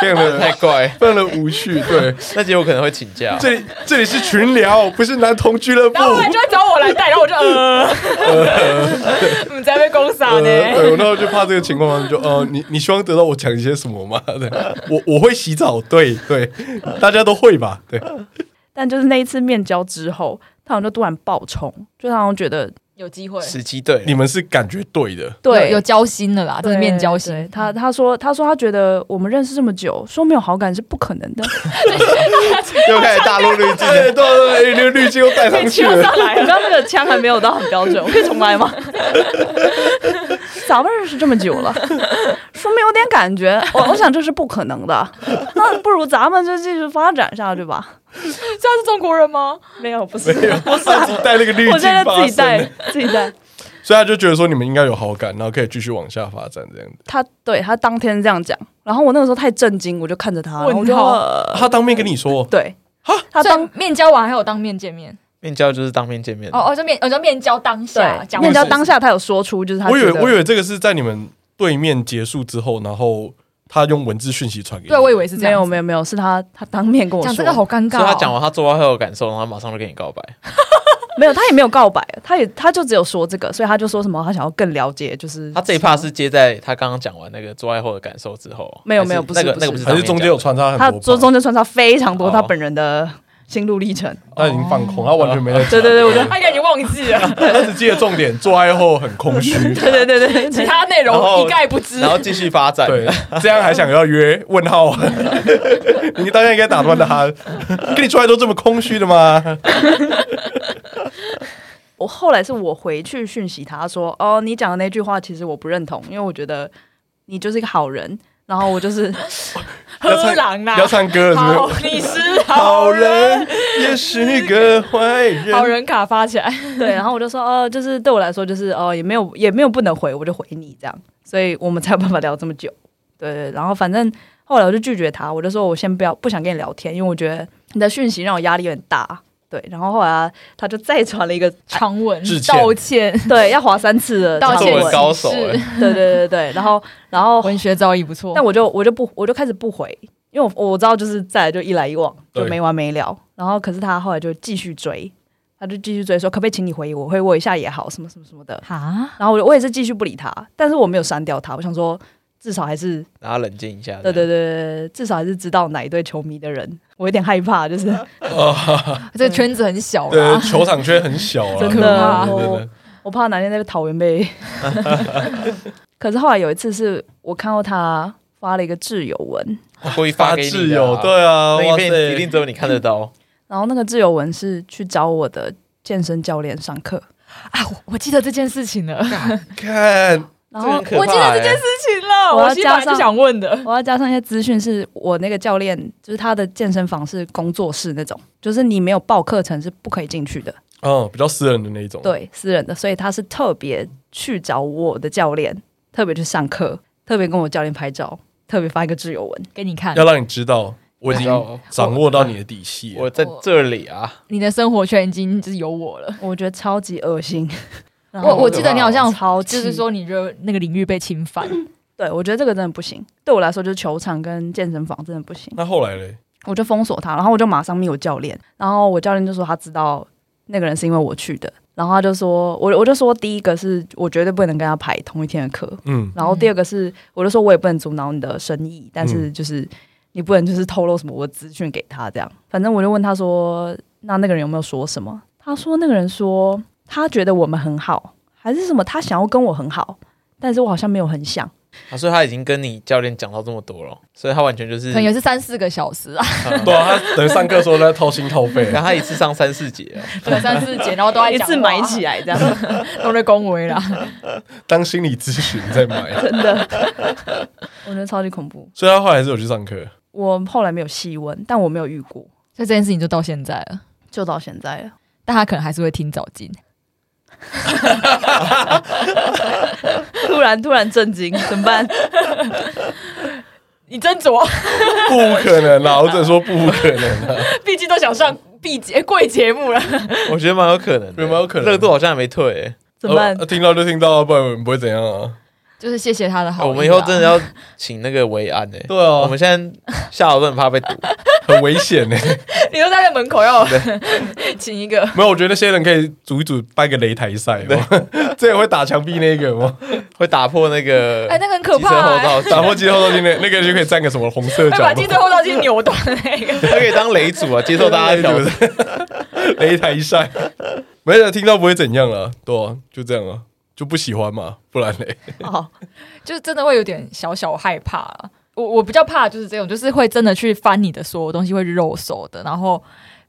非常的太怪，非常的无趣。对，那结果可能会请假。这里这里是群聊，不是男同俱乐部然。后后来就要找我来带，然后我就呃，你 在被攻杀呃，呢？对，我那时候就怕这个情况，就呃，你你希望得到我讲一些什么吗？对，我我会洗澡，对对，大家都会吧？对，但就是那一次面交之后，他好像就突然爆冲，就他好像觉得有机会，时机对，你们是感觉对的，对有有交心的啦，这对是面交对心。他他说他说他觉得我们认识这么久，说没有好感是不可能的。又开始大陆滤镜对对对，那个滤镜又带上去了。刚刚 那个枪还没有到很标准，我可以重来吗？咱们认识这么久了，说没有点感觉，我我想这是不可能的。那不如咱们就继续发展下去吧。这是中国人吗？没有，不是，没有，我自己带了个滤我现在自己带带，自己带。所以他就觉得说你们应该有好感，然后可以继续往下发展这样子。他对他当天这样讲，然后我那个时候太震惊，我就看着他，然后我就、他当面跟你说，对，他当面交往还有当面见面。面交就是当面见面。哦哦，就面，哦就面交当下讲面交当下，他有说出就是他我以为我以为这个是在你们对面结束之后，然后他用文字讯息传给你。对，我以为是这样。没有没有没有，是他他当面跟我说，讲这个好尴尬哦。所以他讲完他做爱后的感受，然后他马上就跟你告白。没有，他也没有告白，他也他就只有说这个，所以他就说什么他想要更了解，就是他这一趴是接在他刚刚讲完那个做爱后的感受之后。没有没有不是那个那个不是还是中间有穿插很多他 part？中中间穿插非常多哦他本人的心路历程。他已经放空，他完全没在讲。对对对，我觉得他应该已经忘记了，他只记得重点，做爱后很空虚。对对对对其，他内容一概不知然。后继续发展。对，这样还想要约？问号？你当然应该打断他。跟你出来都这么空虚的吗？我后来是我回去讯息他说，哦，你讲的那句话其实我不认同，因为我觉得你就是一个好人，然后我就是 喝狼啦，要唱歌是不是？，你是好人也是个坏人。好人卡发起来。对，然后我就说，哦，就是对我来说就是哦，也没有也没有不能回，我就回你这样，所以我们才有办法聊这么久。对对，然后反正后来我就拒绝他，我就说我先不要不想跟你聊天，因为我觉得你的讯息让我压力有点大。对，然后后来他，就再传了一个，长文致歉。道歉，对，要划三次的道歉高手对对对对，然后然后 文学造诣不错。但我就我就不我就开始不回，因为我我知道就是再来就一来一往就没完没了。然后可是他后来就继续追，他就继续追说可不可以请你回我，回我一下也好，什么什么什么的。啊，然后我我也是继续不理他，但是我没有删掉他，我想说至少还是让他冷静一下。对对对对，至少还是知道哪一队球迷的人。我有点害怕，就是 这个圈子很小对，，球场圈很小啊，真的，对对我我怕哪天那个桃园被。可是后来有一次是我看到他发了一个挚友文，我故意发挚友，对啊，那一哇塞片一定只有你看得到。然后那个挚友文是去找我的健身教练上课。啊，我我记得这件事情了。看然后我记得这件事情了，我要加上想问的。我要加上一些资讯，是我那个教练，就是他的健身房是工作室那种，就是你没有报课程是不可以进去的，嗯，比较私人的那一种。，对，私人的，所以他是特别去找我的教练，特别去上课，特别跟我教练拍照，特别发一个自由文。给你看要，让你知道我已经掌握到你的底细。我在这里啊，你的生活圈已经就是有我了。我觉得超级恶心。然我我记得你好像超就是说，你觉得那个领域被侵犯，对我觉得这个真的不行，对我来说就是球场跟健身房真的不行。那后来嘞？我就封锁他，然后我就马上密我教练，然后我教练就说他知道那个人是因为我去的，然后他就说我我就说第一个是我绝对不能跟他排同一天的课，嗯，然后第二个是我就说我也不能阻挠你的生意，但是就是你不能就是透露什么我的资讯给他这样，反正我就问他说那那个人有没有说什么？他说那个人说他觉得我们很好，还是什么他想要跟我很好，但是我好像没有很想。啊，所以他已经跟你教练讲到这么多了，所以他完全就是可能也是三四个小时啊，对啊，他等于上课的时候都在掏心掏肺 然。后他一次上三四节啊，对，三四节，然后都在一次买起，来这样，都在恭维啦。当心理咨询在买，真的，我觉得超级恐怖。所以他后来还是有去上课。我后来没有细问，但我没有遇过，所以这件事情就到现在了，就到现在了。但他可能还是会听早金。突然突然震惊，怎么办？你斟酌，不可能啦！我只能说不可能啦！毕竟都想上 B 节贵节目了。我觉得蛮有可能蛮有可能热度好像还没退欸。怎么办？呃听到就听到啊，不然不会怎样啊。就是谢谢他的好我们以后真的要请那个维安诶，对哦，我们现在下楼都很怕被堵。很危险呢。你都在那门口要请一个，没有，我觉得那些人可以组一组办个擂台赛，有没有这也会打墙壁那个吗，会打破那个哎，那个很可机车怕欸，后照镜，打破机后照镜那那个就可以站个什么红色角把机车后照镜扭断那个。他可以当擂主啊，接受大家挑战。擂台赛，没人听到不会怎样了，对啊，就这样啊，就不喜欢嘛，不然嘞，哦，就是真的会有点小小害怕啊。我我比较怕就是这种，就是会真的去翻你的所有东西，会肉手的。然后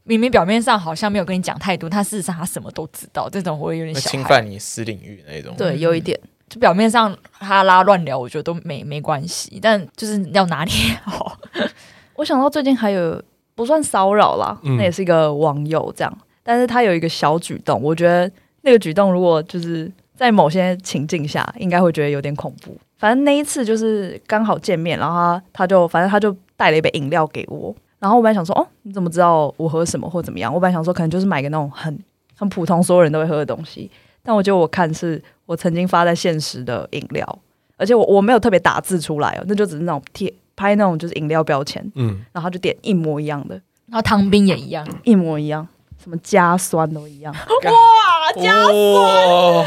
明明表面上好像没有跟你讲太多，他事实上他什么都知道。这种我会有点侵犯你私领域那种。对，有一点。就表面上哈拉乱聊，我觉得都没没关系，但就是要拿捏好。我想到最近还有不算骚扰啦，嗯那也是一个网友这样，但是他有一个小举动，我觉得那个举动如果就是在某些情境下，应该会觉得有点恐怖。反正那一次就是刚好见面，然后他他就反正他就带了一杯饮料给我，然后我本来想说，哦，你怎么知道我喝什么或怎么样？我本来想说可能就是买个那种很 很普通所有人都会喝的东西，但我觉得我看是我曾经发在现实的饮料，而且我我没有特别打字出来哦，那就只是那种贴拍那种就是饮料标签。嗯，然后他就点一模一样的，然后汤冰也一样，一模一样，什么加酸都一样，哇，加酸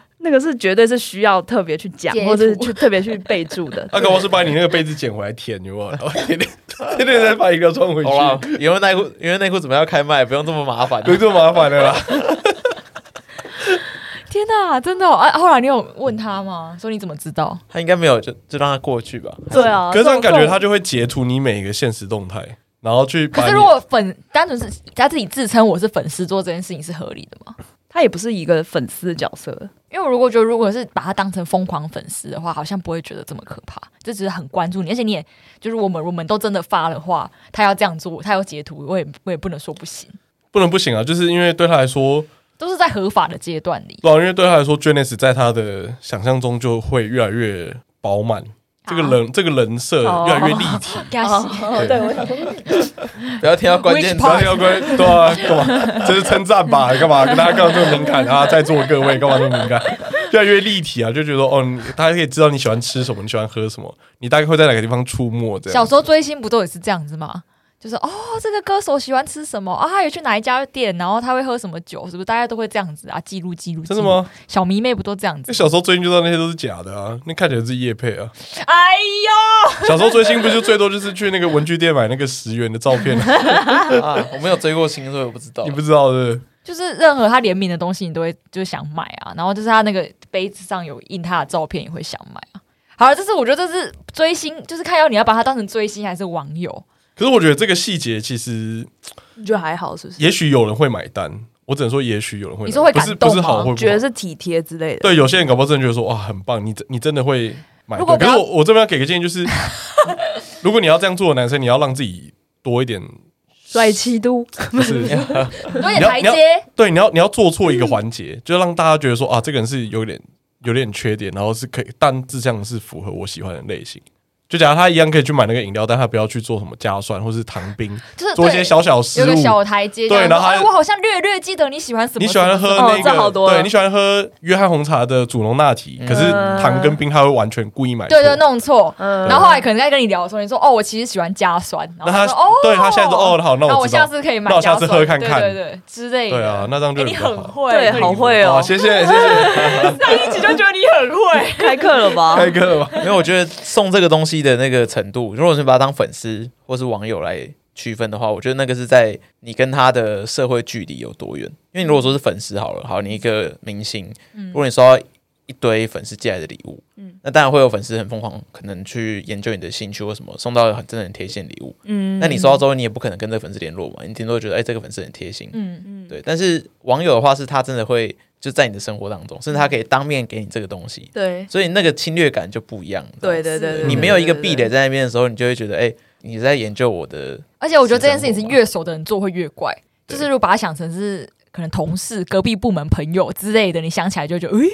那个是绝对是需要特别去讲，或者是去特别去备注的。他搞不好是把你那个被子捡回来舔，有没有？然 后天天天天再把一个装回去，好啦，因为内裤，因为内裤怎么要开麦，不用这么麻烦。不用这么麻烦的啦。天哪，真的、哦！啊，后来你有问他吗？说你怎么知道？他应该没有，就就让他过去吧。对啊，可是这样感觉他就就会截图你每一个现实动态，然后去。可是如果粉单纯是他自己自称我是粉丝做这件事情是合理的吗？他也不是一个粉丝的角色，因为我如果觉得如果是把他当成疯狂粉丝的话，好像不会觉得这么可怕，这只是很关注你，而且你也就是我们我们都真的发的话，他要这样做，他要截图，我也我也不能说不行，不能不行啊，就是因为对他来说，都是在合法的阶段里。对啊，因为对他来说 Janice 在他的想象中就会越来越饱满，这个人这个人设越来越立体。对，我想说，不要听到关键词。要关 对啊，干嘛？这是称赞吧？干嘛？跟大家干嘛？这么敏感啊？在座各位干嘛？这么敏感？越来越立体啊，就觉得哦，大家可以知道你喜欢吃什么，你喜欢喝什么，你大概会在哪个地方出没这样。小时候追星不都也是这样子吗？就是哦，这个歌手喜欢吃什么啊？他有去哪一家店，然后他会喝什么酒，是不是？大家都会这样子啊，记录记录。真的吗？小迷妹不都这样子？那小时候追星就知道那些都是假的啊，那看起来是叶配啊。哎呦，小时候追星不就最多就是去那个文具店买那个十元的照片，啊！我没有追过星，所以我不知道。你不知道是不是？就是任何他联名的东西，你都会就想买啊。然后就是他那个杯子上有印他的照片，也会想买啊。好了，这是我觉得这是追星，就是看要你要把他当成追星还是网友。可是我觉得这个细节其实，你觉得还好是不是？也许有人会买单。我只能说也许有人会，你说会不是感动吗不是好会不好觉得是体贴之类的。对，有些人搞不好真的觉得说哇很棒，你真你真的会买对。如果不要可是我我这边要给个建议就是，如果你要这样做的男生，你要让自己多一点，帅气度，就是 多一点你要你要台阶。对，你要你要做错一个环节，就让大家觉得说啊，这个人是有点有点缺点，然后是可以，但这样是符合我喜欢的类型。就假如他一样可以去买那个饮料，但他不要去做什么加酸或是糖冰，就是做一些小小失误。有个小台阶，对然后他哎，我好像略略记得你喜欢什么，你喜欢喝那个，这好多对你喜欢喝约翰红茶的祖龙拿提，嗯可是糖跟冰他会完全故意买。对对，弄错。嗯然后后来可能在跟你聊的时候，你说哦，我其实喜欢加酸，然后那他说哦，对他现在说哦好，那那我我知道下次可以买那我下次喝看看对对对之类的。对啊，那这样哎，你就比较很会，对，好会，哦，谢谢谢谢，上一集就觉得你很会。开课了吧？开课了吧？因为我觉得送这个东西的那个程度，如果是把它当粉丝或是网友来区分的话，我觉得那个是在你跟他的社会距离有多远。因为你如果说是粉丝好了，好，你一个明星，如果你收到一堆粉丝寄来的礼物，嗯那当然会有粉丝很疯狂，可能去研究你的兴趣或什么，送到很真的很贴心礼物。嗯那你收到之后，你也不可能跟这个粉丝联络嘛，你顶多觉得哎、这个粉丝很贴心，嗯，嗯，对。但是网友的话，是他真的会就在你的生活当中，甚至他可以当面给你这个东西，对所以那个侵略感就不一样。对对对对，你没有一个壁垒，在那边的时候，你就会觉得，哎、你在研究我的，而且我觉得这件事情是越熟的人做会越怪，就是如果把它想成是可能同事、隔壁部门朋友之类的，你想起来就觉得，诶、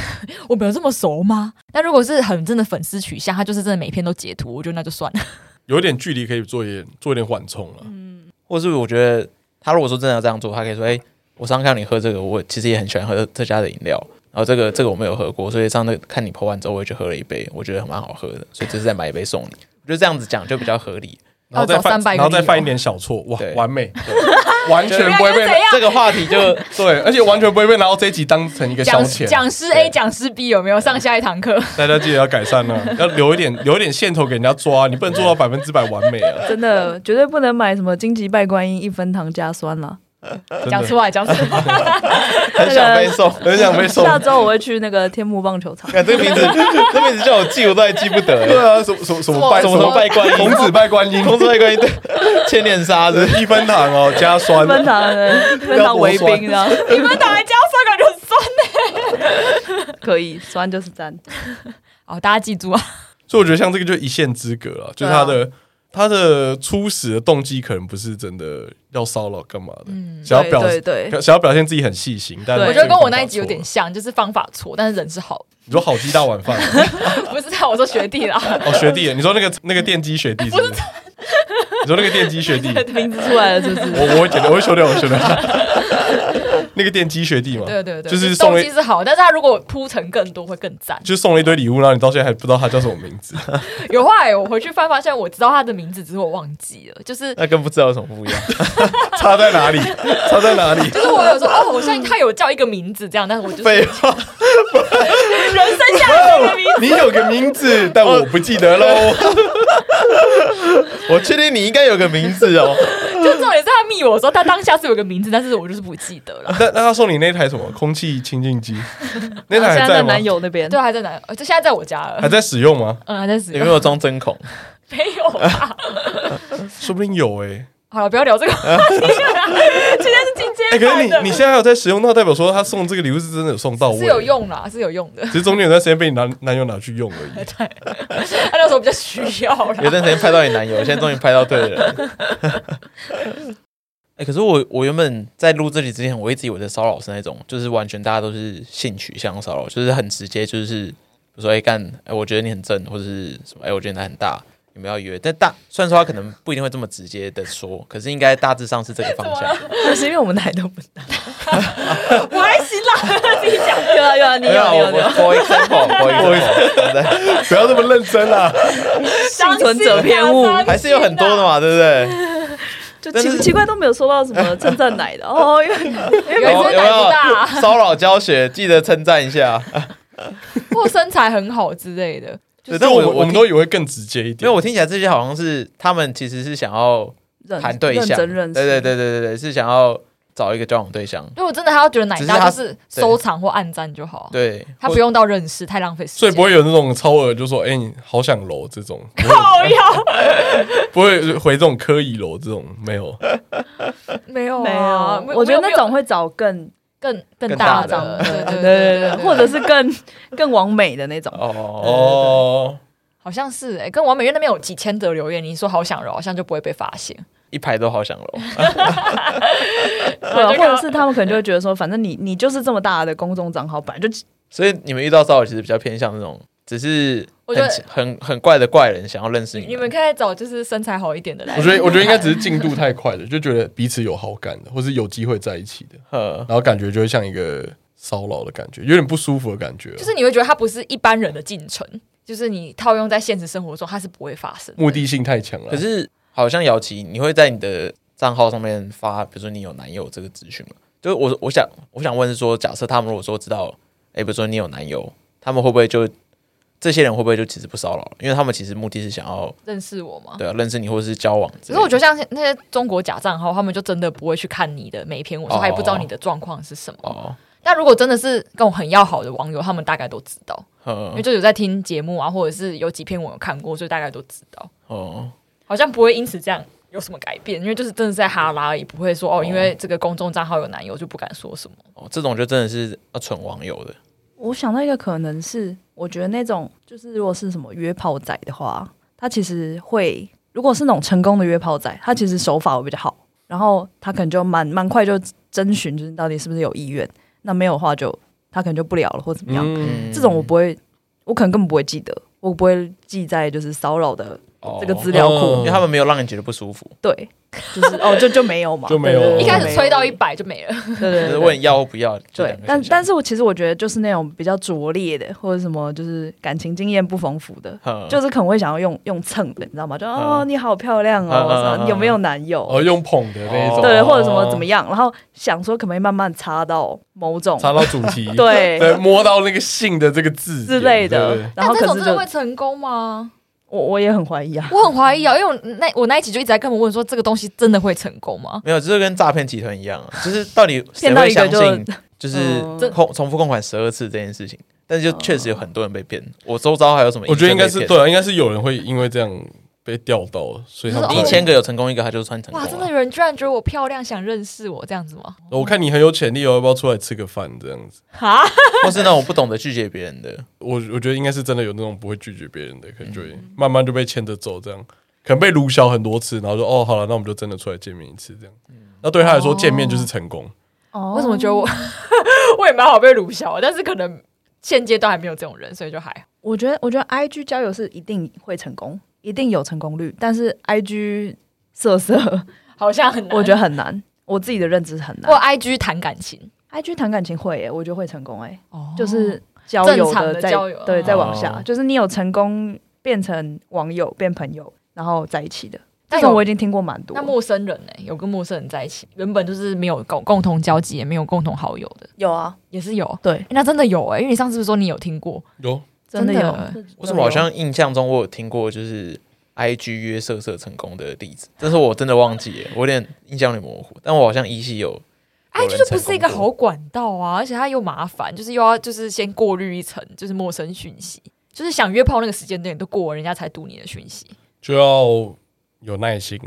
我们有这么熟吗？但如果是很真的粉丝取向，他就是真的每篇都截图，我觉得那就算了。有一点距离可以做一点做一点缓冲了。嗯或是我觉得他如果说真的要这样做，他可以说，哎、我上次看到你喝这个，我其实也很喜欢喝这家的饮料，然后这个这个我没有喝过，所以上次看你 po 完之后，我也去喝了一杯，我觉得蛮好喝的，所以这次再买一杯送你。我觉得这样子讲就比较合理。然后再要找300犯，然后再犯一点小错，哇，完美，完全不会被这个话题就 对，而且完全不会被拿到这一集当成一个消遣。讲讲师 A 讲师 B 有没有上下一堂课？大家记得要改善了，要留一点留一点线头给人家抓，你不能做到百分之百完美啊！真的绝对不能买什么荆棘拜观音一分糖加酸了。讲出来，讲出来。很想被送。很想被送。下周我会去那个天幕棒球场。看这个名字，这名字叫我记，我都还记不得。对啊，什么什么什么拜什么什么拜观音童子拜观音，孔子拜观音，对，千年杀子，一分糖哦，加酸一，分糖，一分糖为冰的，一分糖来加酸感觉很酸呢。可以酸就是赞。好，大家记住啊。所以我觉得像这个就一线之隔了，就是他的他的初始的动机可能不是真的要骚扰干嘛的，想要表对对对想要表现自己很细心，但我觉得跟我那一集有点像，就是方法错，但是人是好的。你说好鸡大碗饭 不是在我说学弟啦，哦，学弟，你说那个那个电机学弟是不是？你说那个电机学弟，名字出来了，是不是？我我会剪掉，我会修掉，我会修掉。那个电机学弟嘛，对对对，就是送机是好，但是他如果铺陈更多会更赞。就送了一堆礼物，然后你到现在还不知道他叫什么名字。有后来我回去翻发现，我知道他的名字，只是我忘记了。就是那跟不知道有什么不一样？差在哪里？差在哪里？就是我有说哦，我相信他有叫一个名字这样，但是我就是废话，人生下来的名字。你有个名字，但我不记得喽。我确定你应该有个名字哦。就重点是他密我的时候，他当下是有个名字，但是我就是不记得了。那那他送你那台什么空气清净机？那台现在在还在吗？男友那边，对，还在男友就现在在我家了还。在使用吗？嗯，还在使用。有没有装针孔？没有吧？说不定有哎。好了，不要聊这个话题了。哎，可是你你现在还有在使用，那代表说他送这个礼物是真的有送到位，是有，用啦，是有用的。只是中间有段时间被你男男友拿去用而已。他那时候比较需要啦。有段时间拍到你男友，现在终于拍到对的人。哎、可是我我原本在录这里之前，我一直以为的骚扰是那种，就是完全大家都是性取向骚扰，就是很直接，就是比如说哎干，哎、我觉得你很正，或者是什么，哎我觉得你很大，有没有要约？但大虽然说他可能不一定会这么直接的说，可是应该大致上是这个方向。那是因为我们奶都不大。我还行啦，自己讲。有啊有啊，你有你有你有。For example，For example，不要这么认真啦！幸存者偏误还是有很多的嘛，对不对？就奇奇怪都没有收到什么称赞奶的 哦，因为因为有一只奶不大，骚扰教学？记得称赞一下。或身材很好之类的。对但我我们都以为更直接一点。因为我听起来这些好像是他们其实是想要认谈对象，认真认识，对对对对对对，是想要找一个交往对象，如果真的他要觉得奶大，只是他就是收藏或暗赞就好。对，他不用到认识，太浪费时间。所以不会有那种超额，就说哎、你好想揉这种，不会靠腰。不会回这种刻意揉这种 没有。没有没啊，有，我觉得那种会找更更更更大大的，对 对对或者是更更完美的那种。哦，哦，好像是哎，跟王美月那边有几千则留言，你说好想揉，好像就不会被发现。一排都好想揉。对啊，或者是他们可能就会觉得说，反正你你就是这么大的公众账号，本来就所以你们遇到骚扰其实比较偏向那种，只是我觉得很很很怪的怪人想要认识你你们可以找就是身材好一点的来。我觉得我觉得应该只是进度太快了，就觉得彼此有好感的，或是有机会在一起的，呃，然后感觉就会像一个骚扰的感觉，有点不舒服的感觉，就是你会觉得它不是一般人的进程，就是你套用在现实生活中，它是不会发生的。目的性太强了。可是好像姚琪，你会在你的账号上面发，比如说你有男友这个资讯吗？就是我我想我想问是说，假设他们如果说知道，哎，比如说你有男友，他们会不会就这些人会不会就其实不骚扰了？因为他们其实目的是想要认识我吗？对啊认识你或者是交往。可是我觉得像那些中国假账号，他们就真的不会去看你的每一篇文，他也不知道你的状况是什么。哦，但如果真的是跟我很要好的网友，他们大概都知道，因为嗯就有在听节目啊，或者是有几篇我有看过，所以大概都知道。哦，好像不会因此这样有什么改变，因为就是真的是在哈拉而已，不会说哦，因为这个公众账号有男友就不敢说什么。哦，这种就真的是要纯网友的。我想到一个可能是，我觉得那种就是如果是什么约炮仔的话，他其实会，如果是那种成功的约炮仔，他其实手法会比较好，然后他可能就蛮蛮快就征询，就是到底是不是有意愿。那没有的话就，他可能就不聊了或怎么样。嗯，这种我不会，我可能根本不会记得，我不会记在就是骚扰的哦这个资料库。因为他们没有让你觉得不舒服，对，就是哦，就就没有嘛，就没有。一开始吹到一百就没了。有对对问要或不要。对但但是我其实我觉得就是那种比较拙劣的，或者什么就是感情经验不丰富的，嗯。就是可能会想要用用蹭的，你知道吗？就哦嗯你好漂亮哦，有没有男友？哦，用捧的那一种，对，哦或者什么怎么样，然后想说可不可以慢慢插到某种插到主题，对。对，摸到那个性的这个字之类的。然后但这种真的会成功吗？我我也很怀疑啊，我很怀疑啊，因为我那我那一集就一直在跟我问说，这个东西真的会成功吗？没有，就是跟诈骗集团一样啊，就是到底谁会相信，就是嗯控重复供款十二次这件事情？但是就确实有很多人被骗。我周遭还有什么？我觉得应该是对，啊，应该是有人会因为这样被钓到了，所以他一千个有成功一个，他就算成功哇，真的有人居然觉得我漂亮，想认识我这样子吗？我看你很有潜力哦，要不要出来吃个饭这样子？哈，或是那种不懂得拒绝别人的，我我觉得应该是真的有那种不会拒绝别人的，可能就会慢慢就被牵着走，这样可能被撸小很多次，然后说哦好了，那我们就真的出来见面一次这样。那对他来说，见面就是成功。哦为什么觉得我 我也蛮好被撸小，但是可能现阶段还没有这种人，所以就还好。我觉得，我觉得 I G 交友是一定会成功，一定有成功率，但是 I G 色色，好像很难，我觉得很难。我自己的认知是很或难。IG 谈感情，I G 谈感情会耶，我觉得会成功哎，哦就是交友正常的再交友对，哦再往下，哦就是你有成功变成网友、变朋友，然后在一起的。但有这种我已经听过蛮多那。陌生人呢、有跟陌生人在一起，原本就是没有共共同交集，也没有共同好友的，有啊，也是有。对，欸那真的有哎、因为你上次不是说你有听过？有真的有。为什么好像印象中我有听过，就是 I G 约色色成功的例子，但是我真的忘记了，我有点印象有点模糊，但我好像依稀有。人就不是一个好管道啊，而且它又麻烦，就是又要就是先过滤一层，就是陌生讯息，就是想约炮那个时间点都过了，人家才读你的讯息。就要有耐心，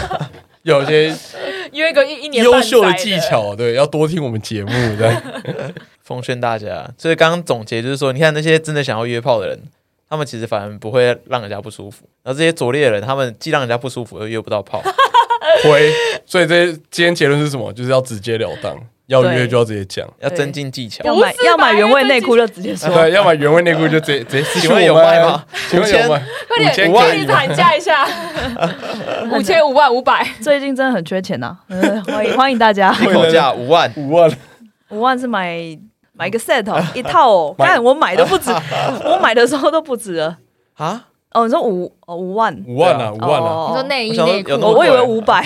有一些 约一个一一年优秀的技，巧，对，要多听我们节目对。奉劝大家，所以刚刚总结就是说，你看那些真的想要约炮的人，他们其实反而不会让人家不舒服，然后这些拙劣的人，他们既让人家不舒服，又约不到炮。亏，所以这今天结论是什么？就是要直截了当，要约就要直接讲。要增进技巧。要买要买原味内裤就直接说。对，要买原味内裤就直接直接请问有卖吗？请问有卖？快点，五千五万一直可以吗喊价一下，五千五万五百，最近真的很缺钱呐、嗯 欢迎欢迎大家。一口价五万，五万，五万是买买一个 set 哦，一套哦。买看我买的不止，我买的时候都不止了。啊？哦，你说五哦五万，五万啊，五万啊！哦你说内衣内裤，我以为五百。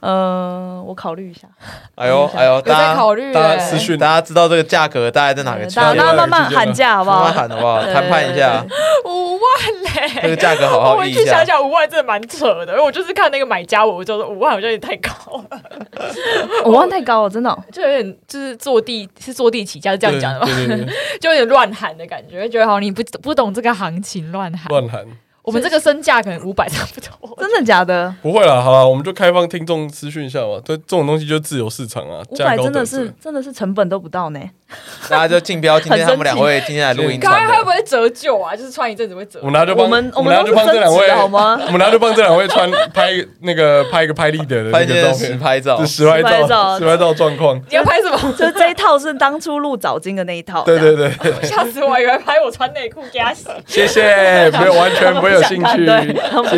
呃，我考虑一下。哎呦 哎呦，大家考虑大家欸私讯大家知道这个价格大概在哪个区大家慢慢喊价好不好慢慢？喊好不好？对谈判一下，五万嘞。这个价格好我好议一下。回去想想，五万真的蛮扯的，因为我就是看那个买家我，我就说五万好像有点太高了，五万太高了，真的哦。就有点就是坐地是坐地起价，是这样讲的吗？就有点乱喊的感觉，觉得好你不不懂这个行情乱喊。乱喊。我们这个身价可能五百差不多。真的假的？不会啦，好啦，我们就开放听众私讯一下吧。对，这种东西就自由市场啊，五百真的是真的是成本都不到呢。大家就竞标，今天他们两位今天来录音刚刚会不，会折旧啊？就是穿一阵子会折我。们帮我们我们拿就帮这两位好吗 我们拿就帮这两位穿拍那个拍一个拍立得的那个照片，实拍照就，实拍照照实拍照状况。你要拍什么？就这一套是当初录早金的那一套。对对对，吓死我！以为拍我穿内裤给他洗。谢谢，没有完全没有兴趣，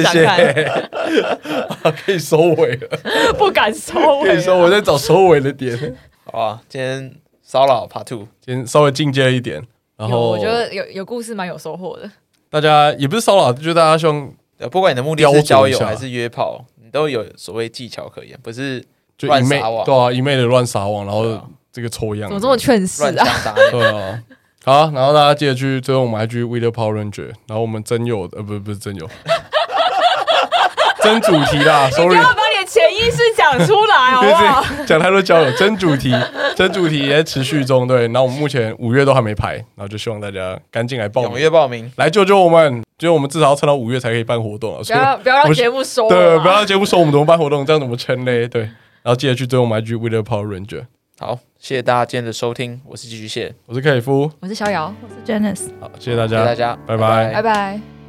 谢谢，可以收尾了，不敢收尾。可以收，我在找收尾的点。好啊，今天骚扰 Part Two，今天稍微进阶了一点，然有，后我觉得有有故事，蛮有收获的。大家也不是骚扰，就是大家希望呃不管你的目的是交友还是约炮，你都有所谓技巧可言，不是就一昧乱撒网。对啊，一昧的乱撒网，然后这个抽样，怎么这么劝世啊？对啊。好，然后大家记得去追踪我们 IG w e t h e Power Ranger，然后我们真有呃不是不是真有，真主题啦，sorry，潜意识讲出来，好不好？讲太多交友，真主题，真主题也在持续中，对。然后我们目前五月都还没排，然后就希望大家赶紧来报踊名，跃报名，来救救我们，就我们至少要撑到五月才可以办活动啊，不所以要不要让节目收了对，不要让节目收我们怎么办活动，这样怎么撑嘞？对，然后记得去追踪我们 IG w i t h e Power Ranger，好，谢谢大家今天的收听，我是寄居蟹，我是凯夫，我是逍遥，我是 Janice。好，谢谢大谢谢家，大家，拜拜拜拜。